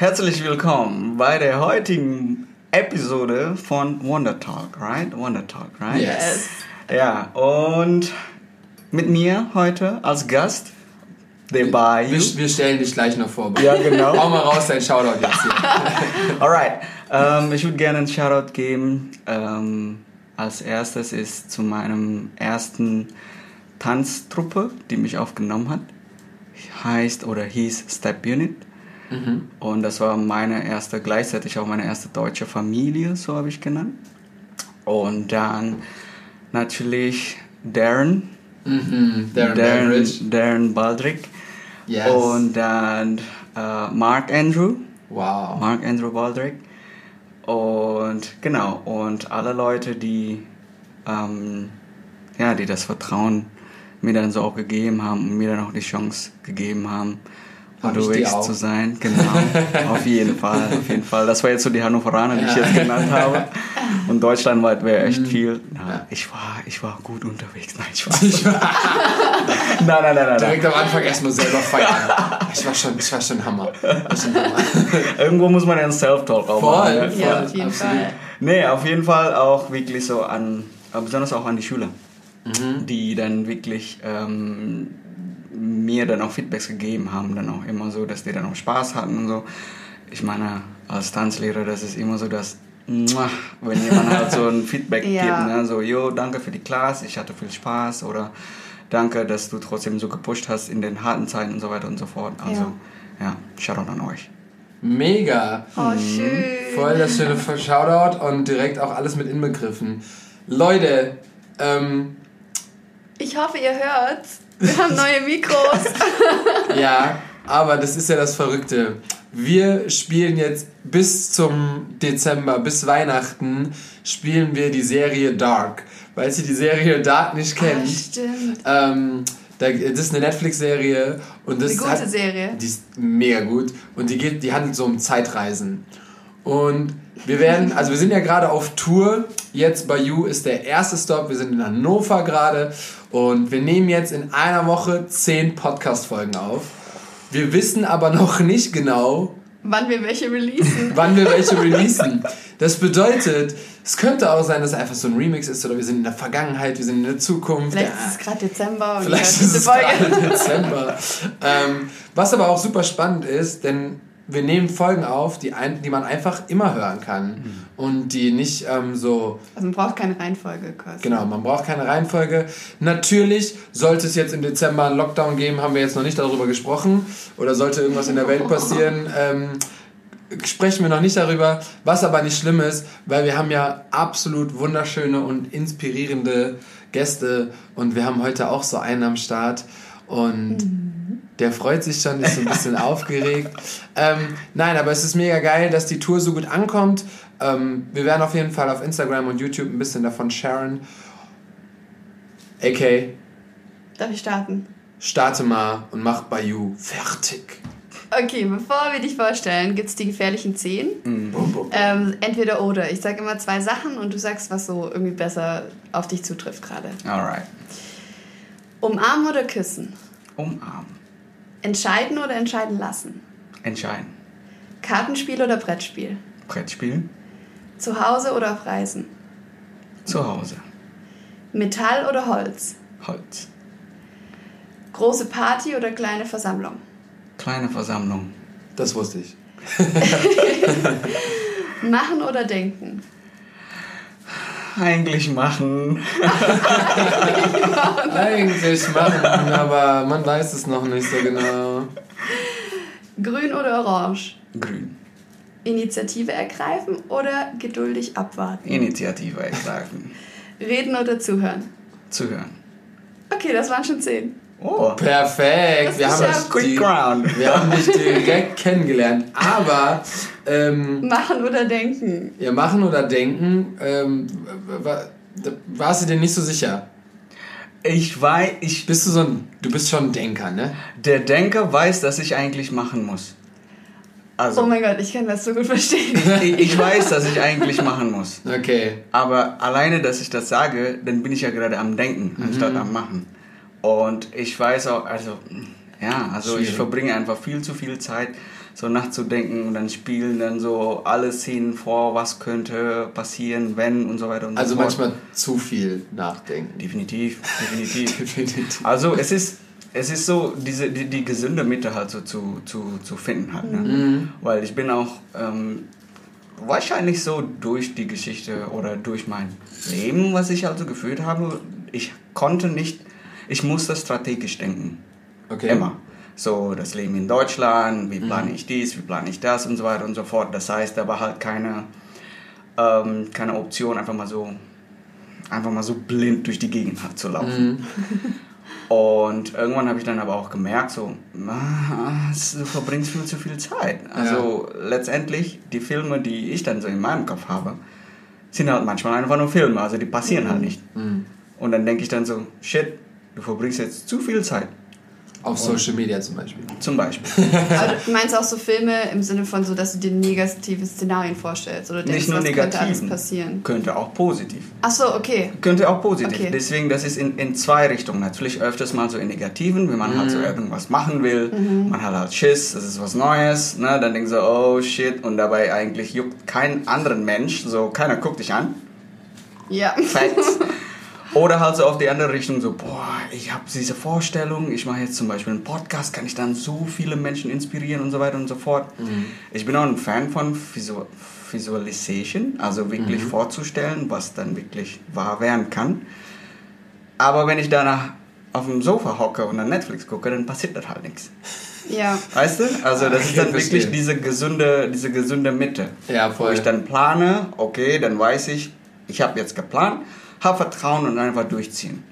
Herzlich willkommen bei der heutigen Episode von Wonder Talk, right? Wonder Talk, right? Yes. Ja, und mit mir heute als Gast der Bayou. Wir, wir stellen dich gleich noch vor. Ja, genau. Hau mal raus dein Shoutout jetzt hier. Alright, ähm, ich würde gerne einen Shoutout geben. Ähm, als erstes ist zu meinem ersten Tanztruppe, die mich aufgenommen hat. Heißt oder hieß Step Unit. Und das war meine erste, gleichzeitig auch meine erste deutsche Familie, so habe ich genannt. Und dann natürlich Darren. Mhm. Darren, Beveridge. Darren Baldrick. Yes. Und dann äh, Mark Andrew. wow. Mark Andrew Baldrick. Und genau, und alle Leute, die, ähm, ja, die das Vertrauen mir dann so auch gegeben haben und mir dann auch die Chance gegeben haben, unterwegs zu sein. Genau, auf jeden Fall, auf jeden Fall. Das war jetzt so die Hannoveraner, die ich jetzt genannt habe. Und deutschlandweit wäre Mhm. echt viel. Na, ich, war, ich war gut unterwegs. Nein, ich war. nein, nein, nein, nein, nein. Direkt am Anfang erstmal selber feiern. Ich war schon, ich war schon Hammer. War schon Hammer. Irgendwo muss man ja einen Self-Talk auch Voll. machen. ne? Ja, Voll, auf jeden absolut. Fall. Nee, auf jeden Fall auch wirklich so an, besonders auch an die Schüler, Mhm. die dann wirklich ähm, mir dann auch Feedbacks gegeben haben, dann auch immer so, dass die dann auch Spaß hatten und so. Ich meine, als Tanzlehrer, das ist immer so, dass, wenn jemand halt so ein Feedback Ja. gibt, ne? so, jo, danke für die Class, ich hatte viel Spaß oder danke, dass du trotzdem so gepusht hast in den harten Zeiten und so weiter und so fort. Also, ja, Shoutout an euch. Mega. Oh, schön. Voll das schöne Shoutout und direkt auch alles mit inbegriffen. Leute, ähm, Ich hoffe, ihr hört's. Wir haben neue Mikros. Ja, aber das ist ja das Verrückte. Wir spielen jetzt bis zum Dezember, bis Weihnachten, spielen wir die Serie Dark. Falls ihr die Serie Dark nicht Ah, kennt, stimmt. ähm, da, das ist eine Netflix-Serie und das Eine gute hat, Serie. Die ist mega gut und die geht, die handelt so um Zeitreisen. Und wir werden, also wir sind ja gerade auf Tour. Jetzt bei You ist der erste Stop. Wir sind in Hannover gerade und wir nehmen jetzt in einer Woche zehn Podcast-Folgen auf. Wir wissen aber noch nicht genau, Wann wir welche releasen. wann wir welche releasen. Das bedeutet, es könnte auch sein, dass es einfach so ein Remix ist oder wir sind in der Vergangenheit, wir sind in der Zukunft. Vielleicht Ja. ist es gerade Dezember und Vielleicht ist es gerade Dezember. ähm, was aber auch super spannend ist, denn wir nehmen Folgen auf, die, ein, die man einfach immer hören kann und die nicht ähm, so, Also man braucht keine Reihenfolge quasi. genau, man braucht keine Reihenfolge. Natürlich sollte es jetzt im Dezember einen Lockdown geben, haben wir jetzt noch nicht darüber gesprochen oder sollte irgendwas in der Welt passieren. Ähm, sprechen wir noch nicht darüber, was aber nicht schlimm ist, weil wir haben ja absolut wunderschöne und inspirierende Gäste und wir haben heute auch so einen am Start und der freut sich schon, ist so ein bisschen aufgeregt. Ähm, nein, aber es ist mega geil, dass die Tour so gut ankommt. Ähm, wir werden auf jeden Fall auf Instagram und YouTube ein bisschen davon sharen. AK, Darf ich starten? starte mal und mach Bayou fertig. Okay, bevor wir dich vorstellen, gibt's die gefährlichen Zehn. Bum, bum, bum. Ähm, entweder oder. Ich sage immer zwei Sachen und du sagst, was so irgendwie besser auf dich zutrifft gerade. Alright. Umarmen oder küssen? Umarmen. Entscheiden oder entscheiden lassen? Entscheiden. Kartenspiel oder Brettspiel? Brettspiel. Zu Hause oder auf Reisen? Zu Hause. Metall oder Holz? Holz. Große Party oder kleine Versammlung? Kleine Versammlung. Das wusste ich. Machen oder denken? Eigentlich machen. Eigentlich machen, aber man weiß es noch nicht so genau. Grün oder orange? Grün. Initiative ergreifen oder geduldig abwarten? Initiative ergreifen. Reden oder zuhören? Zuhören. Okay, das waren schon zehn. Oh. Perfekt. Das Wir ist haben, Quick die, Ground. wir haben dich direkt kennengelernt. Aber ähm, Machen oder denken? ja, machen oder denken, ähm, warst du dir nicht so sicher. Ich weiß, ich, Bist du so ein, du bist schon ein Denker, ne? der Denker weiß, dass ich eigentlich machen muss. Also, Oh mein Gott, ich kann das so gut verstehen. ich, ich weiß, dass ich eigentlich machen muss. Okay. Aber alleine, dass ich das sage, dann bin ich ja gerade am Denken, Mhm. anstatt am Machen. Und ich weiß auch, also, ja, also ich Schwierig. verbringe einfach viel zu viel Zeit so nachzudenken und dann spielen dann so alle Szenen vor, was könnte passieren, wenn und so weiter und Also so fort. manchmal zu viel nachdenken. Definitiv, definitiv. Definitiv. Also es ist, es ist so, diese, die, die gesunde Mitte halt so zu, zu, zu finden halt. Ne? Mhm. Weil ich bin auch ähm, wahrscheinlich so durch die Geschichte oder durch mein Leben, was ich also geführt habe, ich konnte nicht, ich musste strategisch denken. Okay. Immer. So, das Leben in Deutschland, wie Mhm. plane ich dies, wie plane ich das und so weiter und so fort. Das heißt, da war halt keine, ähm, keine Option, einfach mal so einfach mal so blind durch die Gegend halt zu laufen. Mhm. Und irgendwann habe ich dann aber auch gemerkt, so, ah, du verbringst viel zu viel Zeit. Also letztendlich, die Filme, die ich dann so in meinem Kopf habe, sind halt manchmal einfach nur Filme, also die passieren halt nicht. Mhm. Und dann denke ich dann so, shit, du verbringst jetzt zu viel Zeit. Auf Social Media zum Beispiel. Zum Beispiel. Aber du meinst auch so Filme im Sinne von so, dass du dir negative Szenarien vorstellst oder denkst, Nicht nur was könnte alles negativen. passieren? Könnte auch positiv. Ach so, okay. Könnte auch positiv. Okay. Deswegen, das ist in, in zwei Richtungen. Natürlich öfters mal so in negativen, wenn man halt so irgendwas machen will. Man hat halt Schiss, das ist was Neues. Ne? Dann denkst du, oh shit. Und dabei eigentlich juckt kein anderen Mensch. So, keiner guckt dich an. Ja. Facts. Oder halt so auf die andere Richtung, so, boah, ich habe diese Vorstellung, ich mache jetzt zum Beispiel einen Podcast, kann ich dann so viele Menschen inspirieren und so weiter und so fort. Ich bin auch ein Fan von Visu Visualization, also wirklich vorzustellen, was dann wirklich wahr werden kann. Aber wenn ich danach auf dem Sofa hocke und dann Netflix gucke, dann passiert das halt nichts. Ja. Weißt du? Also das ist dann Okay, wirklich diese gesunde, diese gesunde Mitte. Ja, Wo voll. ich dann plane, okay, dann weiß ich, ich habe jetzt geplant, habe Vertrauen und einfach durchziehen.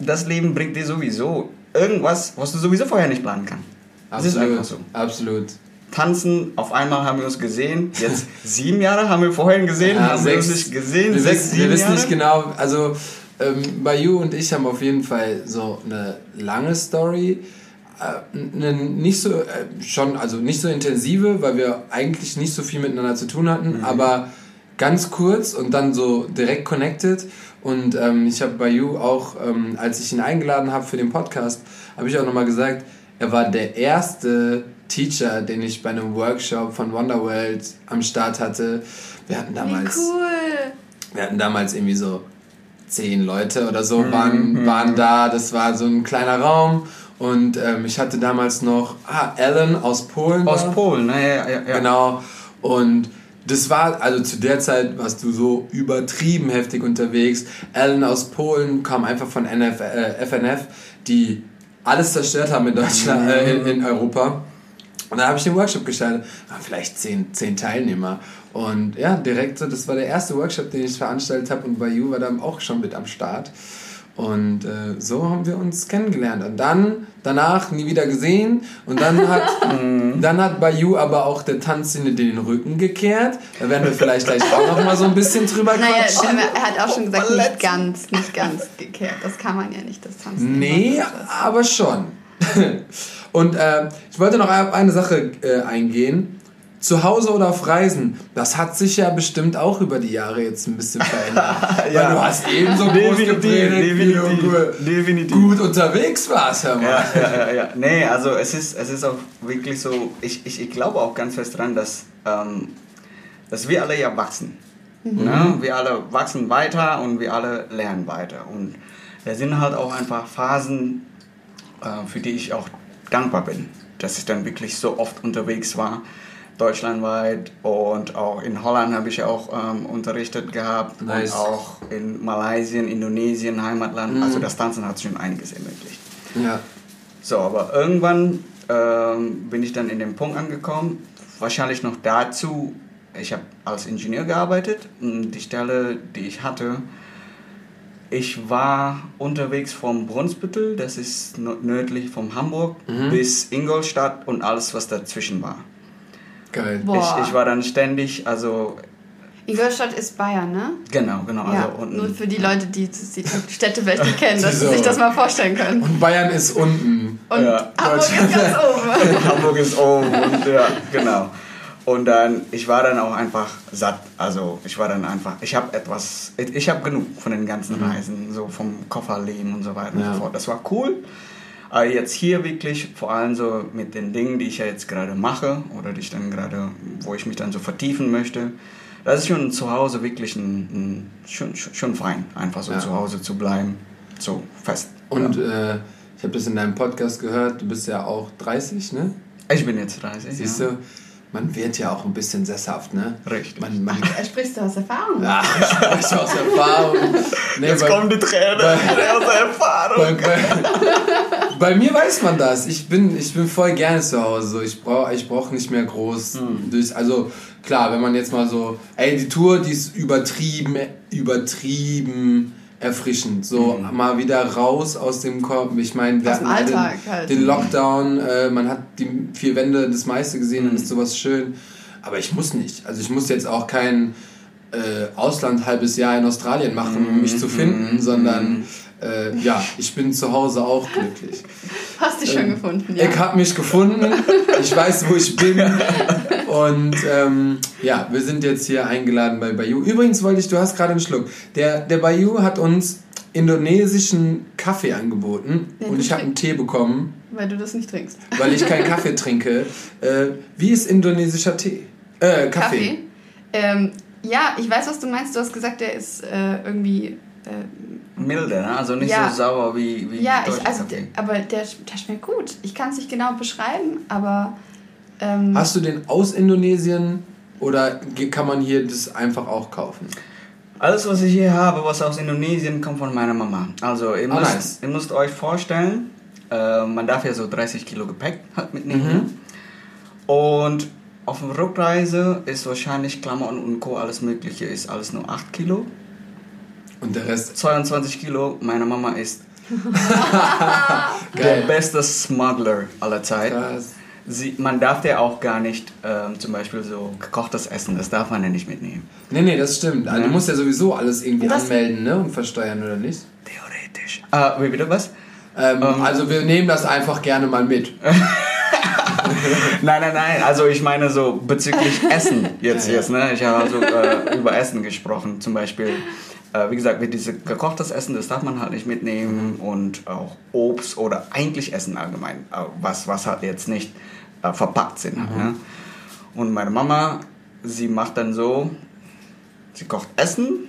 Das Leben bringt dir sowieso irgendwas, was du sowieso vorher nicht planen kannst. Das ist einfach so. Absolut. Tanzen, auf einmal haben wir uns gesehen. Jetzt sieben Jahre haben wir vorhin gesehen, Ja, haben wir uns nicht gesehen. Wir, sechs, wissen, sieben wir wissen Jahre. nicht genau, also ähm, Bayu und ich haben auf jeden Fall so eine lange Story. Äh, eine nicht so, äh, schon, also nicht so intensive, weil wir eigentlich nicht so viel miteinander zu tun hatten, aber ganz kurz und dann so direkt connected. Und ähm, ich habe Bayu auch, ähm, als ich ihn eingeladen habe für den Podcast, habe ich auch nochmal gesagt, er war der erste Teacher, den ich bei einem Workshop von Wonderworld am Start hatte. Wir hatten Wie damals cool. wir hatten damals irgendwie so zehn Leute oder so waren, waren da. Das war so ein kleiner Raum. Und ähm, ich hatte damals noch ah, Ellen aus Polen. Aus da. Polen, ne? Ja, ja, ja. Genau. Und das war, also zu der Zeit warst du so übertrieben heftig unterwegs. Ellen aus Polen kam einfach von NF, äh, FNF, die alles zerstört haben in Deutschland, äh, in, in Europa. Und dann habe ich den Workshop gestartet. Waren vielleicht zehn, zehn Teilnehmer. Und ja, direkt so, das war der erste Workshop, den ich veranstaltet habe. Und Bayou war dann auch schon mit am Start. Und äh, so haben wir uns kennengelernt. Und dann, danach nie wieder gesehen. Und dann hat, dann hat Bayou aber auch der Tanzszene den Rücken gekehrt. Da werden wir vielleicht gleich auch noch mal so ein bisschen drüber Naja, quatschen. er hat auch schon gesagt, nicht ganz, nicht ganz gekehrt. Das kann man ja nicht, das Tanzen. Nee, aber schon. Und äh, ich wollte noch auf eine Sache äh, eingehen. Zu Hause oder auf Reisen, das hat sich ja bestimmt auch über die Jahre jetzt ein bisschen verändert. Ja. Weil du hast eben so groß Definitiv, gepredigt, wie du definitiv, gut, definitiv. unterwegs warst, hör mal. Ja, ja, ja, ja. Nee, also es ist, es ist auch wirklich so, ich, ich, ich glaube auch ganz fest dran, dass, ähm, dass wir alle ja wachsen. Ne? Wir alle wachsen weiter und wir alle lernen weiter. Und da sind halt auch einfach Phasen, äh, für die ich auch dankbar bin, dass ich dann wirklich so oft unterwegs war, deutschlandweit und auch in Holland habe ich auch ähm, unterrichtet gehabt Nice. und auch in Malaysia, Indonesien, Heimatland. Also das Tanzen hat schon einiges ermöglicht. Ja. So, aber irgendwann ähm, bin ich dann in den Punkt angekommen, wahrscheinlich noch dazu, ich habe als Ingenieur gearbeitet und die Stelle, die ich hatte, ich war unterwegs vom Brunsbüttel, das ist nö- nördlich von Hamburg, bis Ingolstadt und alles, was dazwischen war. Geil. Boah. Ich, ich war dann ständig, also Ingolstadt ist Bayern, ne? genau, genau, Ja, also unten. nur für die Leute, die die Städte vielleicht nicht kennen, dass sie So. sich das mal vorstellen können. Und Bayern ist unten. Und Ja. Hamburg ist ganz oben. Hamburg ist oben und ja, genau. Und dann, ich war dann auch einfach satt. Also ich war dann einfach, ich habe etwas, ich, ich habe genug von den ganzen Reisen, so vom Kofferleben und so weiter Ja. und so fort. Das war cool, Aber jetzt hier wirklich, vor allem so mit den Dingen, die ich ja jetzt gerade mache oder die ich dann gerade, wo ich mich dann so vertiefen möchte, das ist schon zu Hause wirklich ein, ein schon, schon fein, einfach so Ja. zu Hause zu bleiben, so fest. Und äh, ich habe das in deinem Podcast gehört, du bist ja auch 30, ne? Ich bin jetzt 30. Siehst ja. du, man wird ja auch ein bisschen sesshaft, ne? Richtig. Man, man, Er sprichst du aus Erfahrung. ja, ich spreche aus Erfahrung. Nee, Jetzt bei- kommen die Tränen bei- aus Erfahrung. Bei, bei, bei mir weiß man das. Ich bin, ich bin voll gerne zu Hause. So, Ich brauche ich brauch nicht mehr groß. Durch, also klar, wenn man jetzt mal so, ey, die Tour, die ist übertrieben, übertrieben erfrischend. So mal wieder raus aus dem Kopf. Ich meine, wir Aus dem hatten den, halt. den Lockdown, äh, man hat die vier Wände das meiste gesehen Mhm. und ist sowas schön. Aber ich muss nicht. Also ich muss jetzt auch kein äh, Ausland halbes Jahr in Australien machen, um mich Mhm. zu finden, sondern äh, ja, ich bin zu Hause auch glücklich. Hast dich schon gefunden, ja. Ich habe mich gefunden, ich weiß, wo ich bin und ähm, ja, wir sind jetzt hier eingeladen bei Bayou. Übrigens wollte ich, du hast gerade einen Schluck. Der, der Bayou hat uns indonesischen Kaffee angeboten Den und ich habe einen Tee bekommen, Weil du das nicht trinkst. weil ich keinen Kaffee trinke. Äh, wie ist indonesischer Tee? Äh, Kaffee. Kaffee? Ähm, ja, ich weiß, was du meinst. Du hast gesagt, der ist äh, irgendwie. Äh, Milde, ne? also nicht Ja. so sauer wie, wie ja, ich, also, Kaffee. aber der, der schmeckt gut. Ich kann es nicht genau beschreiben, aber. Ähm, Hast du den aus Indonesien oder kann man hier das einfach auch kaufen? Alles, was ich hier habe, was aus Indonesien, kommt von meiner Mama. Also ihr Ah, müsst, nice. ihr müsst euch vorstellen, äh, man darf ja so 30 Kilo Gepäck halt mitnehmen. Und auf der Rückreise ist wahrscheinlich Klamotten und Co. alles mögliche, ist alles nur 8 Kilo. Und der Rest 22 Kilo, meine Mama ist der beste Smuggler aller Zeit. Krass. Sie, man darf ja auch gar nicht ähm, zum Beispiel so gekochtes Essen, das darf man ja nicht mitnehmen. Nee, nee, das stimmt. Also, du Ja. musst ja sowieso alles irgendwie das- anmelden ne? und versteuern, oder nicht? Theoretisch. Ah, wie bitte was? Ähm, Ähm. also wir nehmen das einfach gerne mal mit. Nein, nein, nein. Also ich meine so bezüglich Essen jetzt Ja, ja. jetzt. Ne? Ich habe also äh, über Essen gesprochen. Zum Beispiel, äh, wie gesagt, mit diese gekochtes Essen, das darf man halt nicht mitnehmen und auch Obst oder eigentlich Essen allgemein, äh, was was halt jetzt nicht äh, verpackt sind. Halt, ne? Und meine Mama, sie macht dann so, sie kocht Essen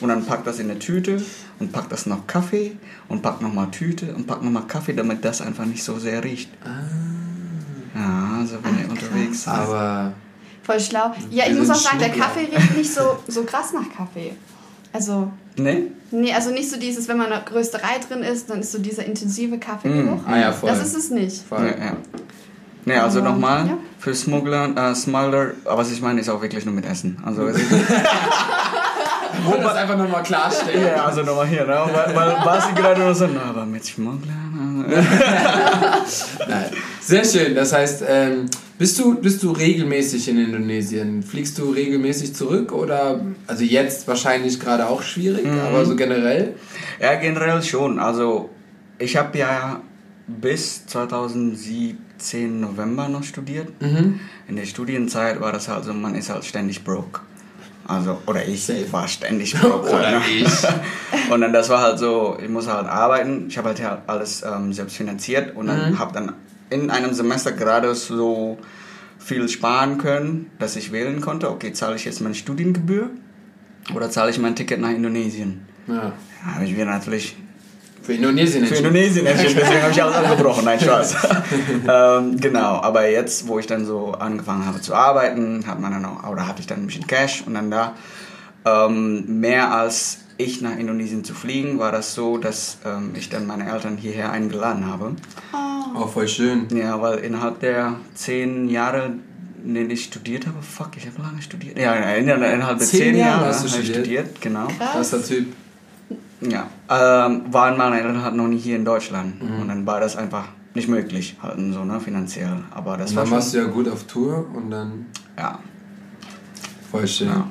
und dann packt das in eine Tüte und packt das noch Kaffee und packt nochmal Tüte und packt nochmal Kaffee, damit das einfach nicht so sehr riecht. Ja, also wenn ihr unterwegs seid. Aber voll schlau. Ja, ich muss auch sagen, der. Kaffee riecht nicht so, so krass nach Kaffee. Also, Ne? nee, also nicht so dieses, wenn man in der Rösterei drin ist, dann ist so dieser intensive Kaffeegeruch. ah ja, voll. Das ist es nicht. voll. Ja, ja. Ne, also Aber, nochmal, ja. für Smuggler, äh, Smuggler, aber was ich meine, ist auch wirklich nur mit Essen. Also, es ist, wollte das einfach nochmal klarstellen. ja, also nochmal hier, ne? Weil, weil was ich gerade nur so, na, aber mit Smugglern. äh, Nein. Sehr schön. Das heißt, ähm, bist, du, bist du regelmäßig in Indonesien? Fliegst du regelmäßig zurück oder, also jetzt wahrscheinlich gerade auch schwierig, Mhm. aber so generell? Ja, generell schon. Also, ich habe ja bis 2017 November noch studiert. Mhm. In der Studienzeit war das halt so, man ist halt ständig broke. Also, oder ich Safe. war ständig broke. Oder ne? ich. Und dann das war halt so, ich muss halt arbeiten. Ich habe halt alles ähm, selbst finanziert und dann Mhm. habe dann in einem Semester gerade so viel sparen können, dass ich wählen konnte, okay, zahle ich jetzt meine Studiengebühr oder zahle ich mein Ticket nach Indonesien? Ja. Ja, habe ich mir natürlich Für Indonesien für. Indonesien entschieden, deswegen habe ich alles abgebrochen. Nein, Spaß. ähm, genau, aber jetzt, wo ich dann so angefangen habe zu arbeiten, hat man dann auch, oder hatte ich dann ein bisschen Cash und dann da ähm, mehr als ich nach Indonesien zu fliegen, war das so, dass ähm, ich dann meine Eltern hierher eingeladen habe. Oh, voll schön. Ja, weil innerhalb der zehn Jahre, in denen ich studiert habe, fuck, ich habe lange studiert. Ja, innerhalb der Zehn zehn, Jahre Jahre hast du habe ich studiert? studiert, genau. Krass. Krasser Typ. Ja, ähm, waren meine Eltern halt noch nie hier in Deutschland. Und dann war das einfach nicht möglich, halt so, ne, finanziell. Aber das Und war dann schon, warst du ja gut auf Tour und dann ja, voll schön. Ja.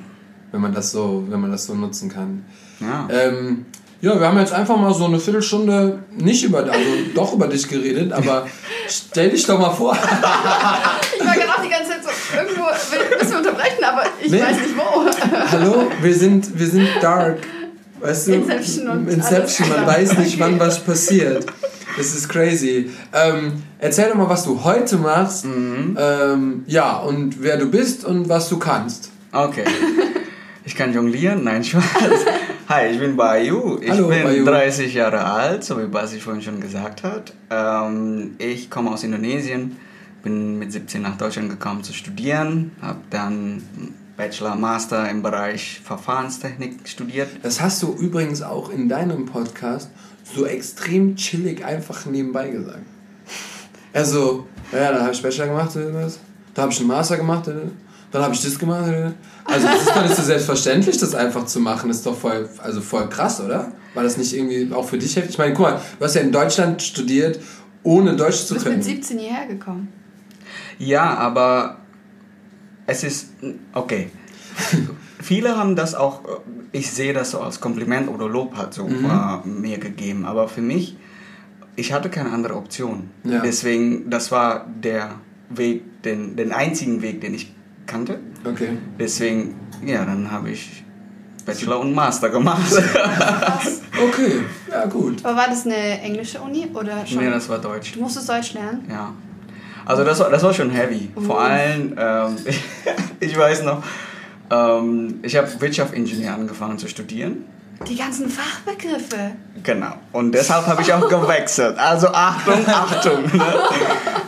Wenn man das so, wenn man das so nutzen kann. ja. Ähm, ja, wir haben jetzt einfach mal so eine Viertelstunde nicht über, also doch über dich geredet, aber stell dich doch mal vor. Ich war gerade auch die ganze Zeit so, irgendwo will- müssen wir unterbrechen, aber ich Nee. weiß nicht wo. Hallo, wir sind, wir sind dark. Weißt du? Inception und Inception, man weiß nicht, wann was passiert. Das ist crazy. Ähm, erzähl doch mal, was du heute machst. Mhm. Ähm, ja, und wer du bist und was du kannst. Okay. Ich kann jonglieren? Nein, Spaß. Hi, ich bin Bayu. Ich Hallo, bin Bayu. 30 Jahre alt, so wie Basi vorhin schon gesagt hat. Ähm, ich komme aus Indonesien, bin mit 17 nach Deutschland gekommen zu studieren, habe dann Bachelor, Master im Bereich Verfahrenstechnik studiert. Das hast du übrigens auch in deinem Podcast so extrem chillig einfach nebenbei gesagt. Also, ja, da habe ich Bachelor gemacht, oder was? da habe ich einen Master gemacht, oder? Dann habe ich das gemacht. Also, das ist doch nicht so selbstverständlich, das einfach zu machen. Das ist doch voll, also voll krass, oder? War das nicht irgendwie auch für dich heftig? Ich meine, guck mal, du hast ja in Deutschland studiert, ohne Deutsch zu Du bist mit können. 17 hierher gekommen. Ja, aber es ist okay. Viele haben das auch, ich sehe das so als Kompliment oder Lob halt so Mhm. äh, mir gegeben. Aber für mich, ich hatte keine andere Option. Ja. Deswegen, das war der Weg, den, den einzigen Weg, den ich kannte. Okay. Deswegen, ja, dann habe ich Bachelor und Master gemacht. Okay, ja gut. Aber war das eine englische Uni oder schon? nee, das war Deutsch. du musstest Deutsch lernen? Ja. Also das war, das war schon heavy. Vor allem, ähm, ich weiß noch, ähm, ich habe Wirtschaftsingenieur angefangen zu studieren. Die ganzen Fachbegriffe. Genau. Und deshalb habe ich auch gewechselt. Also Achtung, Achtung. Ne?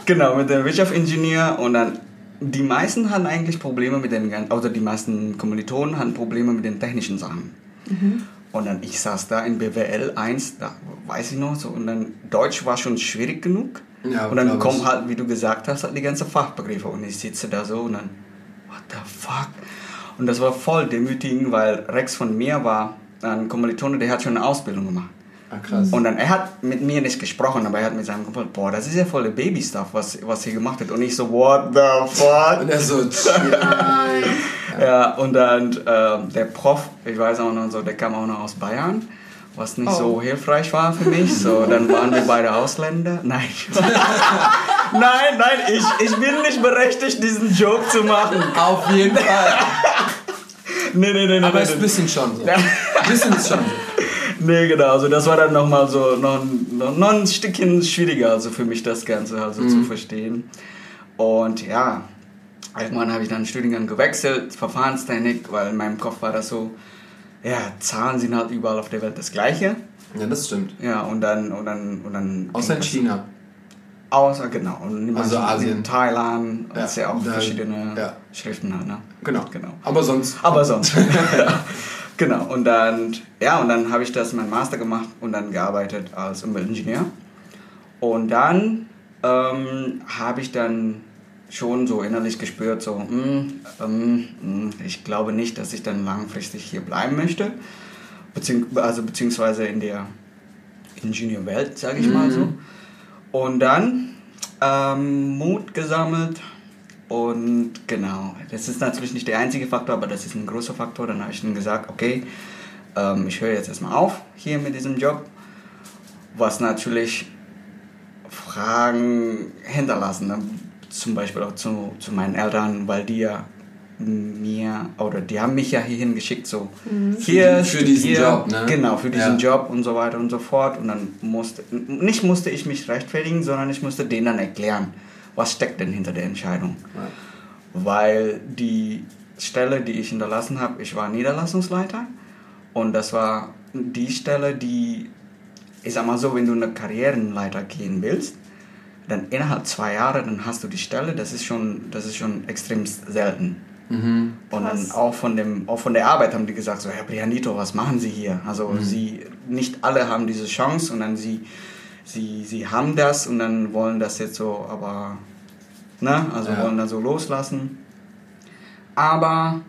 Genau, mit dem Wirtschaftsingenieur und dann die meisten hatten eigentlich Probleme mit den ganzen, also die meisten Kommilitonen hatten Probleme mit den technischen Sachen. Und dann ich saß da in BWL 1, da weiß ich noch so, und dann Deutsch war schon schwierig genug. Ja, und dann kommen halt, wie du gesagt hast, halt die ganzen Fachbegriffe und ich sitze da so und dann, what the fuck? Und das war voll demütigend, weil Rex von mir war ein Kommilitone, der hat schon eine Ausbildung gemacht. Ah, krass. Und dann, er hat mit mir nicht gesprochen, aber er hat mit seinem Kumpel, boah, das ist ja voll der Baby-Stuff, was, was hier gemacht wird. Und ich so, what the fuck? Und er so. Nein. Ja, und dann äh, der Prof, ich weiß auch noch so, der kam auch noch aus Bayern, was nicht Oh. so hilfreich war für mich. So, dann waren wir beide Ausländer. Nein. nein, nein, ich, ich bin nicht berechtigt, diesen Joke zu machen. Auf jeden Fall. Nee, nee, nee, nee. Aber nee, ist ein nee. bisschen schon so. Ein bisschen ist schon so. Nee, genau, also das war dann nochmal so, noch, noch, noch ein Stückchen schwieriger, also für mich das Ganze also zu verstehen. Und ja, irgendwann habe ich dann Studiengang gewechselt, Verfahrenstechnik, weil in meinem Kopf war das so, ja, Zahlen sind halt überall auf der Welt das Gleiche. Ja, das stimmt. Ja, und dann, und dann, und dann. Außer in das- China. Außer, genau. Und Also Asien. In Thailand, Ja, ja, ist ja auch da- verschiedene ja. Schriften halt, ne? Genau. Genau. Aber sonst. Aber sonst. genau. Und dann, ja, und dann habe ich das mein Master gemacht und dann gearbeitet als Umweltingenieur. Und dann ähm, habe ich dann schon so innerlich gespürt, so, ähm, hm, ich glaube nicht, dass ich dann langfristig hier bleiben möchte. Bezieh also beziehungsweise in der Ingenieurwelt, sage ich mal so. Und dann ähm, Mut gesammelt und genau, das ist natürlich nicht der einzige Faktor, aber das ist ein großer Faktor. Dann habe ich dann gesagt, okay, ähm, ich höre jetzt erstmal auf hier mit diesem Job, was natürlich Fragen hinterlassen. Ne? Zum Beispiel auch zu, zu meinen Eltern, weil die ja mir oder die haben mich ja hierhin geschickt, so hier die- für diesen studier. Job, ne? Genau, für diesen Ja. Job und so weiter und so fort. Und dann musste, nicht musste ich mich rechtfertigen, sondern ich musste denen dann erklären, was steckt denn hinter der Entscheidung. Weil die Stelle, die ich hinterlassen habe, ich war Niederlassungsleiter und das war die Stelle, die, ich sag mal so, wenn du eine Karrierenleiter gehen willst, dann innerhalb zwei Jahre, dann hast du die Stelle, das ist schon, das ist schon extrem selten. Mhm. Und Krass. dann auch von, dem, auch von der Arbeit haben die gesagt, so, Herr Brianito, was machen Sie hier? Also sie, nicht alle haben diese Chance und dann sie, sie, sie haben das und dann wollen das jetzt so, aber, ne, also Ja. wollen dann so loslassen. Aber,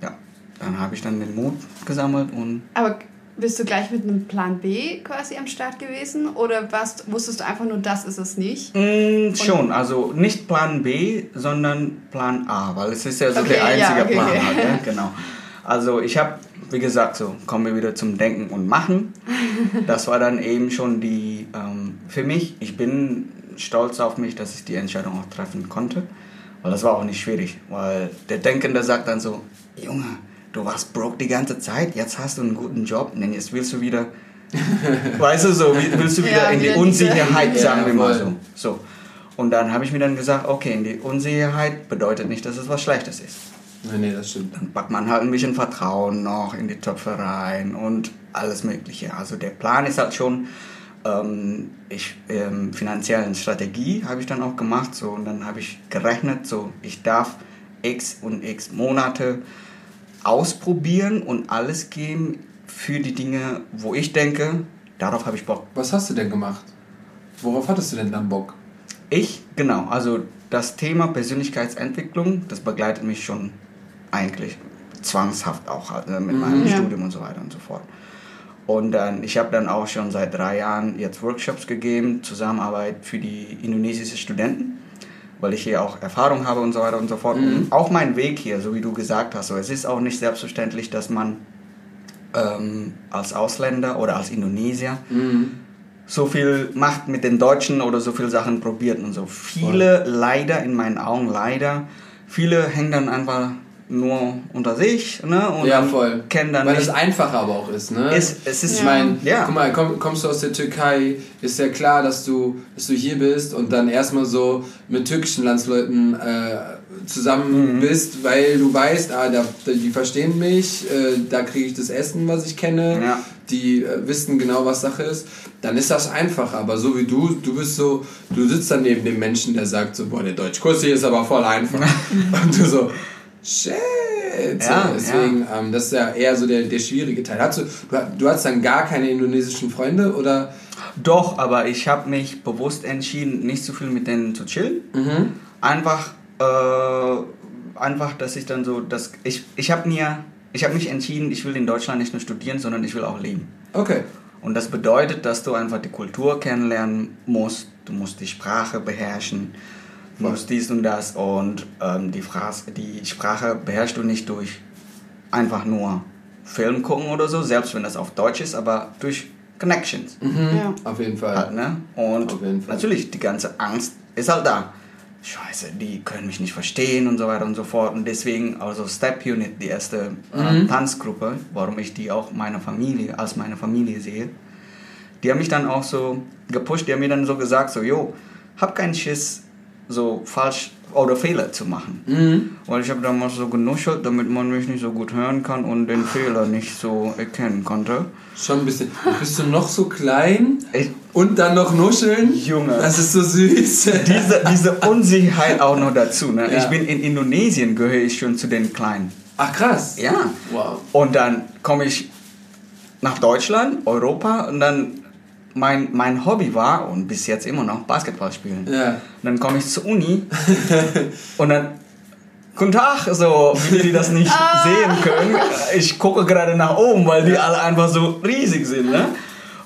ja, dann habe ich dann den Mut gesammelt und Aber bist du gleich mit einem Plan B quasi am Start gewesen? Oder warst, wusstest du einfach nur, das ist es nicht? Mm, schon, also nicht Plan B, sondern Plan A, weil es ist ja so Okay, der ja, einzige okay, Plan. okay. Halt, ne? Genau. Also ich habe, wie gesagt, so kommen wir wieder zum Denken und Machen. Das war dann eben schon die, ähm, für mich, ich bin stolz auf mich, dass ich die Entscheidung auch treffen konnte, weil das war auch nicht schwierig, weil der Denkende sagt dann so, Junge, du warst broke die ganze Zeit, jetzt hast du einen guten Job, und jetzt willst du wieder weißt du, so willst du wieder Ja, in die diese- Unsicherheit, Ja, sagen wir mal so. so. Und dann habe ich mir dann gesagt, okay, in die Unsicherheit bedeutet nicht, dass es was Schlechtes ist. Nee, nee, das stimmt. Dann packt man halt ein bisschen Vertrauen noch in die Töpfe rein und alles Mögliche. Also der Plan ist halt schon, ähm, ich, ähm, finanziellen Strategie habe ich dann auch gemacht. So, und dann habe ich gerechnet, so ich darf x und x Monate ausprobieren und alles geben für die Dinge, wo ich denke, darauf habe ich Bock. Was hast du denn gemacht? Worauf hattest du denn dann Bock? Ich, genau, also das Thema Persönlichkeitsentwicklung, das begleitet mich schon eigentlich zwangshaft auch halt, ne, mit meinem Ja. Studium und so weiter und so fort. Und dann, ich habe dann auch schon seit drei Jahren jetzt Workshops gegeben, Zusammenarbeit für die indonesischen Studenten, weil ich hier auch Erfahrung habe und so weiter und so fort. Und auch mein Weg hier, so wie du gesagt hast, so, es ist auch nicht selbstverständlich, dass man ähm, als Ausländer oder als Indonesier so viel macht mit den Deutschen oder so viele Sachen probiert und so. Viele leider, in meinen Augen leider, viele hängen dann einfach nur unter sich ne, und ja, voll. kennen dann Weil nicht. es einfacher aber auch ist, ne? Es- es ist- ich meine, Ja. guck mal, komm, kommst du aus der Türkei, ist ja klar, dass du, dass du hier bist und dann erstmal so mit türkischen Landsleuten äh, zusammen Mhm. bist, weil du weißt, ah, da, da, die verstehen mich, äh, da kriege ich das Essen, was ich kenne, Ja. die äh, wissen genau, was Sache ist, dann ist das einfacher. Aber so wie du, du bist so, du sitzt dann neben dem Menschen, der sagt so, boah, der Deutschkurs hier ist aber voll einfach. und du so, shit. Ja, deswegen, ähm, das ist ja eher so der, der schwierige Teil. Hast du, du, du hast dann gar keine indonesischen Freunde oder? Doch, aber ich habe mich bewusst entschieden, nicht so viel mit denen zu chillen. Mhm. Einfach, äh, einfach, dass ich dann so, dass ich, ich habe mir, ich habe mich entschieden, ich will in Deutschland nicht nur studieren, sondern ich will auch leben. Okay. Und das bedeutet, dass du einfach die Kultur kennenlernen musst, du musst die Sprache beherrschen. Musst dies und das und ähm, die, Phras die Sprache beherrschst du nicht durch einfach nur Film gucken oder so, selbst wenn das auf Deutsch ist, aber durch Connections. Ja. Auf jeden Fall. Halt, ne? Und Auf jeden Fall. natürlich, die ganze Angst ist halt da. Scheiße, die können mich nicht verstehen und so weiter und so fort. Und deswegen, also Step Unit, die erste äh, Tanzgruppe, warum ich die auch meine Familie, als meine Familie sehe, die haben mich dann auch so gepusht, die haben mir dann so gesagt, so, jo, hab keinen Schiss, so falsch oder Fehler zu machen. Mhm. Weil ich habe damals so genuschelt, damit man mich nicht so gut hören kann und den Fehler nicht so erkennen konnte. Schon ein bisschen. Bist du noch so klein Ich, und dann noch nuscheln? Junge. Das ist so süß. diese, diese Unsicherheit auch noch dazu. Ne? Ja. Ich bin in Indonesien, gehöre ich schon zu den Kleinen. Ach krass. Ja. Wow. Und dann komme ich nach Deutschland, Europa und dann mein, mein Hobby war und bis jetzt immer noch Basketball spielen. Ja. Und dann komme ich zur Uni und dann Guten Tag, so wie die das nicht sehen können. Ich gucke gerade nach oben, weil die alle einfach so riesig sind. Ne?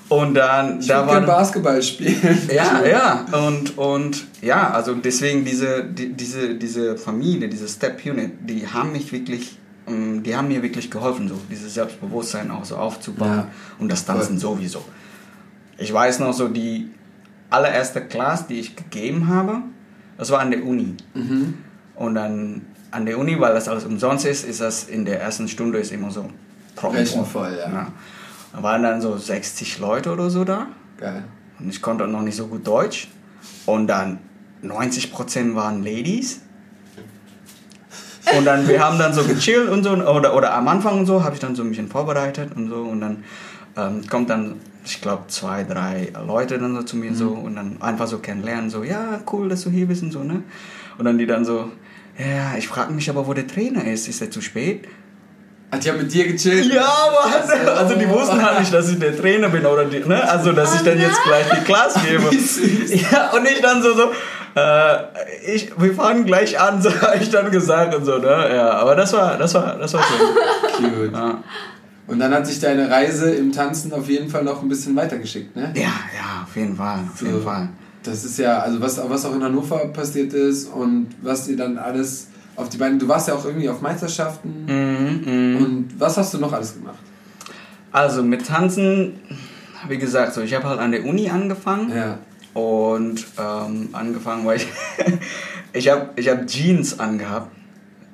Und dann Ich da waren Basketball spielen. ja, ja, und, und ja, also deswegen diese, die, diese, diese Familie, diese Step Unit, die haben mich wirklich, ähm, die haben mir wirklich geholfen, so dieses Selbstbewusstsein auch so aufzubauen Ja. und das Tanzen sowieso. Ich weiß noch so die allererste Class, die ich gegeben habe, das war an der Uni. Mhm. Und dann an der Uni, weil das alles umsonst ist, ist das in der ersten Stunde ist immer so trocken. Voll, ja. Da waren dann so 60 Leute oder so da. Geil. Und ich konnte noch nicht so gut Deutsch. Und dann 90% waren Ladies. Und dann, wir haben dann so gechillt und so, oder, oder am Anfang und so, habe ich dann so ein bisschen vorbereitet und so. Und dann ähm, kommt dann, ich glaube, zwei, drei Leute dann so zu mir so und dann einfach so kennenlernen, so, ja, cool, dass du hier bist und so, ne? Und dann die dann so, ja, ich frage mich aber, wo der Trainer ist. Ist er zu spät? Hat ja mit dir gechillt? Ja, Mann. Also die wussten halt nicht, dass ich der Trainer bin oder die, ne? Also dass ich dann jetzt gleich die Klasse gebe. Ja, und ich dann so so, äh, ich, wir fangen gleich an, so habe ich dann gesagt und so, ne? Ja, aber das war, das war, das war schön. Cute. Ja, Und dann hat sich deine Reise im Tanzen auf jeden Fall noch ein bisschen weitergeschickt, ne? ja, ja auf jeden Fall, auf jeden So. Fall. Das ist ja, also was, was auch in Hannover passiert ist und was dir dann alles auf die Beine. Du warst ja auch irgendwie auf Meisterschaften. Mhm, mhm. Und was hast du noch alles gemacht? Also mit Tanzen, wie gesagt, so ich habe halt an der Uni angefangen. Ja. Und ähm, angefangen, weil ich, ich habe ich hab Jeans angehabt.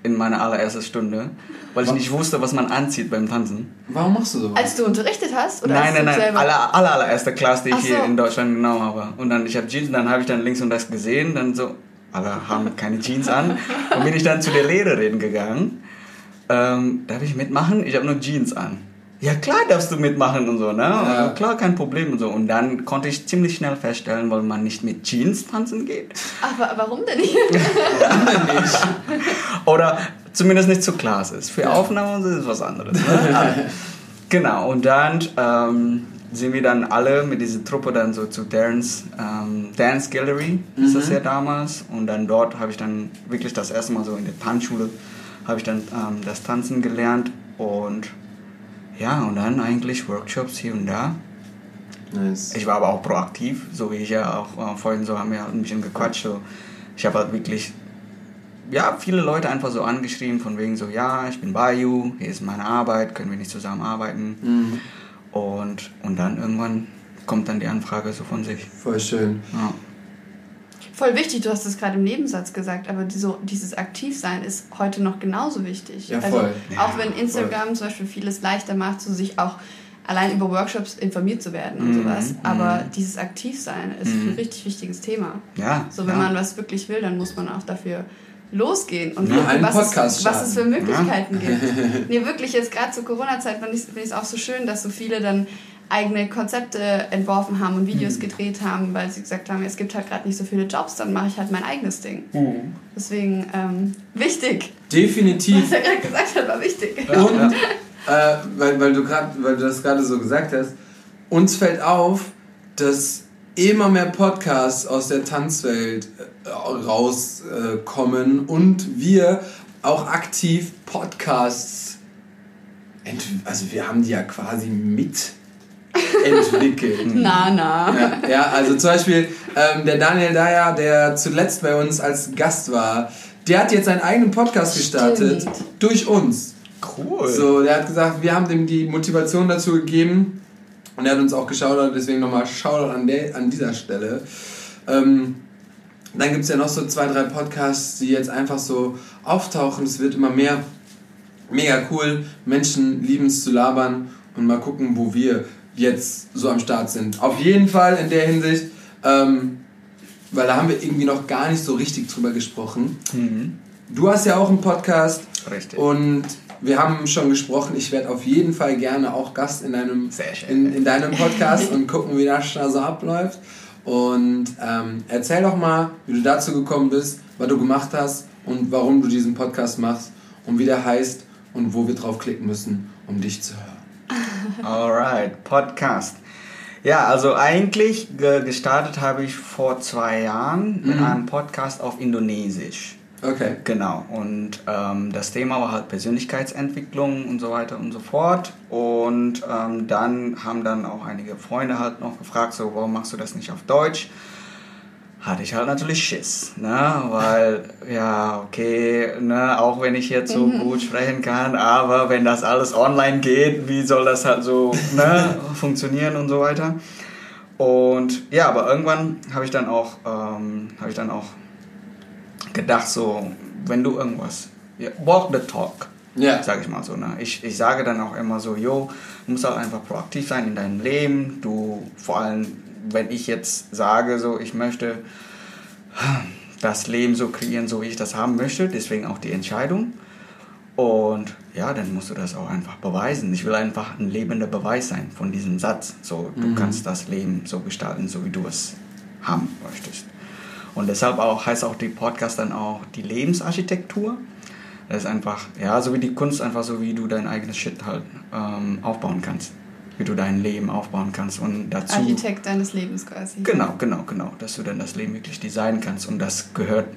In meiner allerersten Stunde, weil ich nicht wusste, was man anzieht beim Tanzen. Warum machst du sowas? Als du unterrichtet hast? Oder nein, nein, nein, selber? aller, aller, allererste Klasse, die ich Ach so. hier in Deutschland genommen habe. Und dann, ich habe Jeans, und dann habe ich dann links und rechts gesehen, dann so, alle haben keine Jeans an. Und bin ich dann zu der Lehrerin gegangen. Ähm, darf ich mitmachen? Ich habe nur Jeans an. Ja, klar darfst du mitmachen und so, ne? Ja. Klar, kein Problem und so. Und dann konnte ich ziemlich schnell feststellen, weil man nicht mit Jeans tanzen geht. Aber warum denn nicht? Oder zumindest nicht zu Klasse ist. Für Aufnahmen ist es was anderes. Ne? Genau, und dann ähm, sind wir dann alle mit dieser Truppe dann so zu Darren's ähm, Dance Gallery, ist das ja damals. Und dann dort habe ich dann wirklich das erste Mal so in der Tanzschule, habe ich dann ähm, das Tanzen gelernt. Und ja, und dann eigentlich Workshops hier und da. Nice. Ich war aber auch proaktiv, so wie ich ja auch äh, vorhin so haben wir ein bisschen gequatscht. So. Ich habe halt wirklich ja, viele Leute einfach so angeschrieben von wegen so, ja, ich bin bei you, hier ist meine Arbeit, können wir nicht zusammenarbeiten. Mhm. Und, und dann irgendwann kommt dann die Anfrage so von sich. Voll schön. Ja. Voll wichtig, du hast es gerade im Nebensatz gesagt, aber die- so, dieses Aktivsein ist heute noch genauso wichtig. Ja, also, voll. auch Ja, wenn Instagram zum Beispiel vieles leichter macht, so sich auch allein über Workshops informiert zu werden und Mhm, sowas. Aber mhm. dieses Aktivsein ist ein richtig wichtiges Thema. Ja, So, wenn ja. man was wirklich will, dann muss man auch dafür losgehen und Ja, gucken, was, es, was es für. Möglichkeiten gibt. Nee, wirklich, jetzt gerade zur Corona-Zeit finde ich es auch so schön, dass so viele dann eigene Konzepte entworfen haben und Videos Mhm. gedreht haben, weil sie gesagt haben, es gibt halt gerade nicht so viele Jobs, dann mache ich halt mein eigenes Ding. Mhm. Deswegen ähm, wichtig. Definitiv. Was er gerade gesagt hat, war wichtig. Und äh, weil, weil, du grad, weil du das gerade so gesagt hast, uns fällt auf, dass immer mehr Podcasts aus der Tanzwelt äh, rauskommen und wir auch aktiv Podcasts, also wir haben die ja quasi mitentwickelt. Na, na. Ja, ja, also zum Beispiel ähm, der Daniel Dyer, der zuletzt bei uns als Gast war, der hat jetzt seinen eigenen Podcast gestartet Stimmt. durch uns. Cool. So, der hat gesagt, wir haben dem die Motivation dazu gegeben und er hat uns auch geschaut, deswegen nochmal Shoutout an, der, an dieser Stelle. Ähm, dann gibt es ja noch so zwei, drei Podcasts, die jetzt einfach so auftauchen. Es wird immer mehr. Mega cool. Menschen lieben es zu labern und mal gucken, wo wir jetzt so am Start sind. Auf jeden Fall in der Hinsicht, ähm, weil da haben wir irgendwie noch gar nicht so richtig drüber gesprochen. Mhm. Du hast ja auch einen Podcast Richtig. und wir haben schon gesprochen, ich werde auf jeden Fall gerne auch Gast in deinem, in, in deinem Podcast und gucken, wie das da so abläuft. Und ähm, erzähl doch mal, wie du dazu gekommen bist, was du gemacht hast und warum du diesen Podcast machst und wie der heißt und wo wir drauf klicken müssen, um dich zu hören. Alright, Podcast. Ja, also eigentlich ge gestartet habe ich vor zwei Jahren mit Mhm. einem Podcast auf Indonesisch. Okay. Genau, und ähm, das Thema war halt Persönlichkeitsentwicklung und so weiter und so fort. Und ähm, dann haben dann auch einige Freunde halt noch gefragt, so, warum machst du das nicht auf Deutsch? Hatte ich halt natürlich Schiss, ne? Weil, ja, okay, ne, auch wenn ich jetzt so gut sprechen kann, aber wenn das alles online geht, wie soll das halt so, ne, funktionieren und so weiter. Und ja, aber irgendwann habe ich dann auch, ähm, habe ich dann auch gedacht, so, wenn du irgendwas, ja, walk the talk, Ja. sage ich mal so. Ne? Ich, ich sage dann auch immer so, yo, du musst halt einfach proaktiv sein in deinem Leben. Du, vor allem, wenn ich jetzt sage, so, ich möchte das Leben so kreieren, so wie ich das haben möchte, deswegen auch die Entscheidung. Und ja, dann musst du das auch einfach beweisen. Ich will einfach ein lebender Beweis sein von diesem Satz. So, du kannst das Leben so gestalten, so wie du es haben möchtest. Und deshalb auch, heißt auch die Podcast dann auch die Lebensarchitektur. Das ist einfach, ja, so wie die Kunst, einfach so wie du dein eigenes Shit halt ähm, aufbauen kannst. Wie du dein Leben aufbauen kannst. Und dazu. Architekt deines Lebens quasi. Genau, genau, genau. Dass du dann das Leben wirklich designen kannst. Und das gehört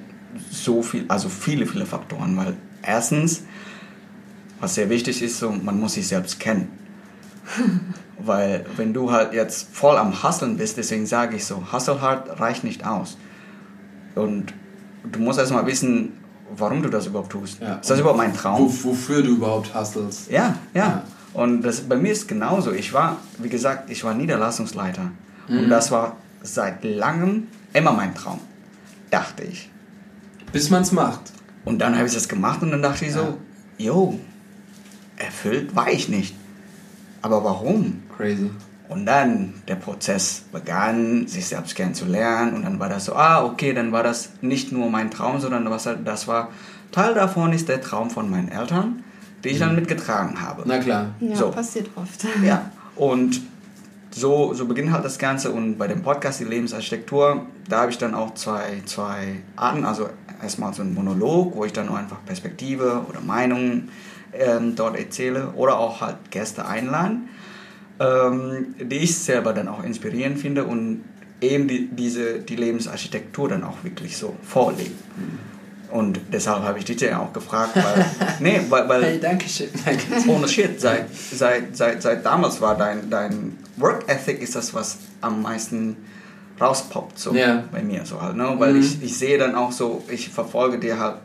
so viel, also viele, viele Faktoren. Weil erstens, was sehr wichtig ist, so, man muss sich selbst kennen. Weil wenn du halt jetzt voll am Hustlen bist, deswegen sage ich so, Hustle hard reicht nicht aus. Und du musst erstmal wissen, warum du das überhaupt tust. Ja. Ist das überhaupt mein Traum? Wo, wofür du überhaupt hustlest. Ja, ja. Ja. Und das, bei mir ist genauso. Ich war, wie gesagt, ich war Niederlassungsleiter. Mhm. Und das war seit langem immer mein Traum, dachte ich. Bis man es macht. Und dann habe ich das gemacht und dann dachte ich so, yo, erfüllt war ich nicht. Aber warum? Crazy. Und dann der Prozess begann, sich selbst kennenzulernen. Und dann war das so, ah, okay, dann war das nicht nur mein Traum, sondern was halt, das war, Teil davon ist der Traum von meinen Eltern, den ich dann mitgetragen habe. Na klar. Ja, So. passiert oft. Ja, und so, so beginnt halt das Ganze. Und bei dem Podcast, die Lebensarchitektur, da habe ich dann auch zwei, zwei Arten. Also erstmal so ein Monolog, wo ich dann nur einfach Perspektive oder Meinungen ähm, dort erzähle. Oder auch halt Gäste einladen, ähm, die ich selber dann auch inspirierend finde und eben die, diese, die Lebensarchitektur dann auch wirklich so vorlegen. Und deshalb habe ich dich ja auch gefragt, weil, nee, weil, weil Hey, danke schön. Ohne Shit, seit, seit, seit, seit damals war dein, dein Work Ethic ist das, was am meisten rauspoppt, so Ja. bei mir, so halt, ne? Weil Mhm. ich, ich sehe dann auch so, ich verfolge dir halt,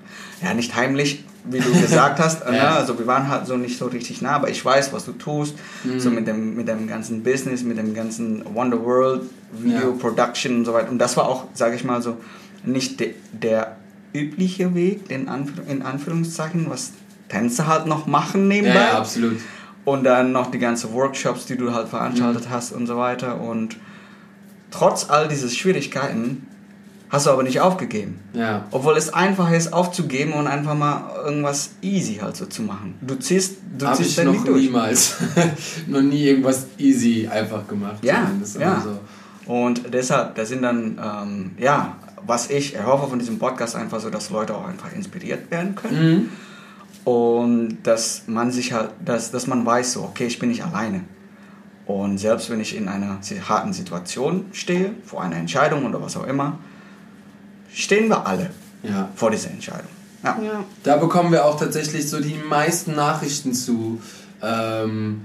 ja, nicht heimlich, wie du gesagt hast, ne? Ja. also wir waren halt so nicht so richtig nah, aber ich weiß, was du tust, Mhm. so mit dem, mit dem ganzen Business, mit dem ganzen Wonder World, Video Ja. Production und so weiter. Und das war auch, sage ich mal so, nicht de, der übliche Weg, in, Anführ in Anführungszeichen, was Tänzer halt noch machen nebenbei. Ja, ja, absolut. Und dann noch die ganzen Workshops, die du halt veranstaltet Mhm. hast und so weiter. Und trotz all dieser Schwierigkeiten hast du aber nicht aufgegeben. Ja. Obwohl es einfach ist, aufzugeben und einfach mal irgendwas easy halt so zu machen. Du ziehst, du Habe ziehst ich noch niemals. noch nie irgendwas easy einfach gemacht. Ja, ja. Also, Und deshalb, da sind dann, ähm, ja, was ich erhoffe von diesem Podcast einfach so, dass Leute auch einfach inspiriert werden können. mhm. Und dass man sich halt, dass, dass man weiß, so, okay, ich bin nicht alleine. Und selbst wenn ich in einer harten Situation stehe, vor einer Entscheidung oder was auch immer, stehen wir alle ja. vor dieser Entscheidung. Ja. Ja. Da bekommen wir auch tatsächlich so die meisten Nachrichten zu. Ähm,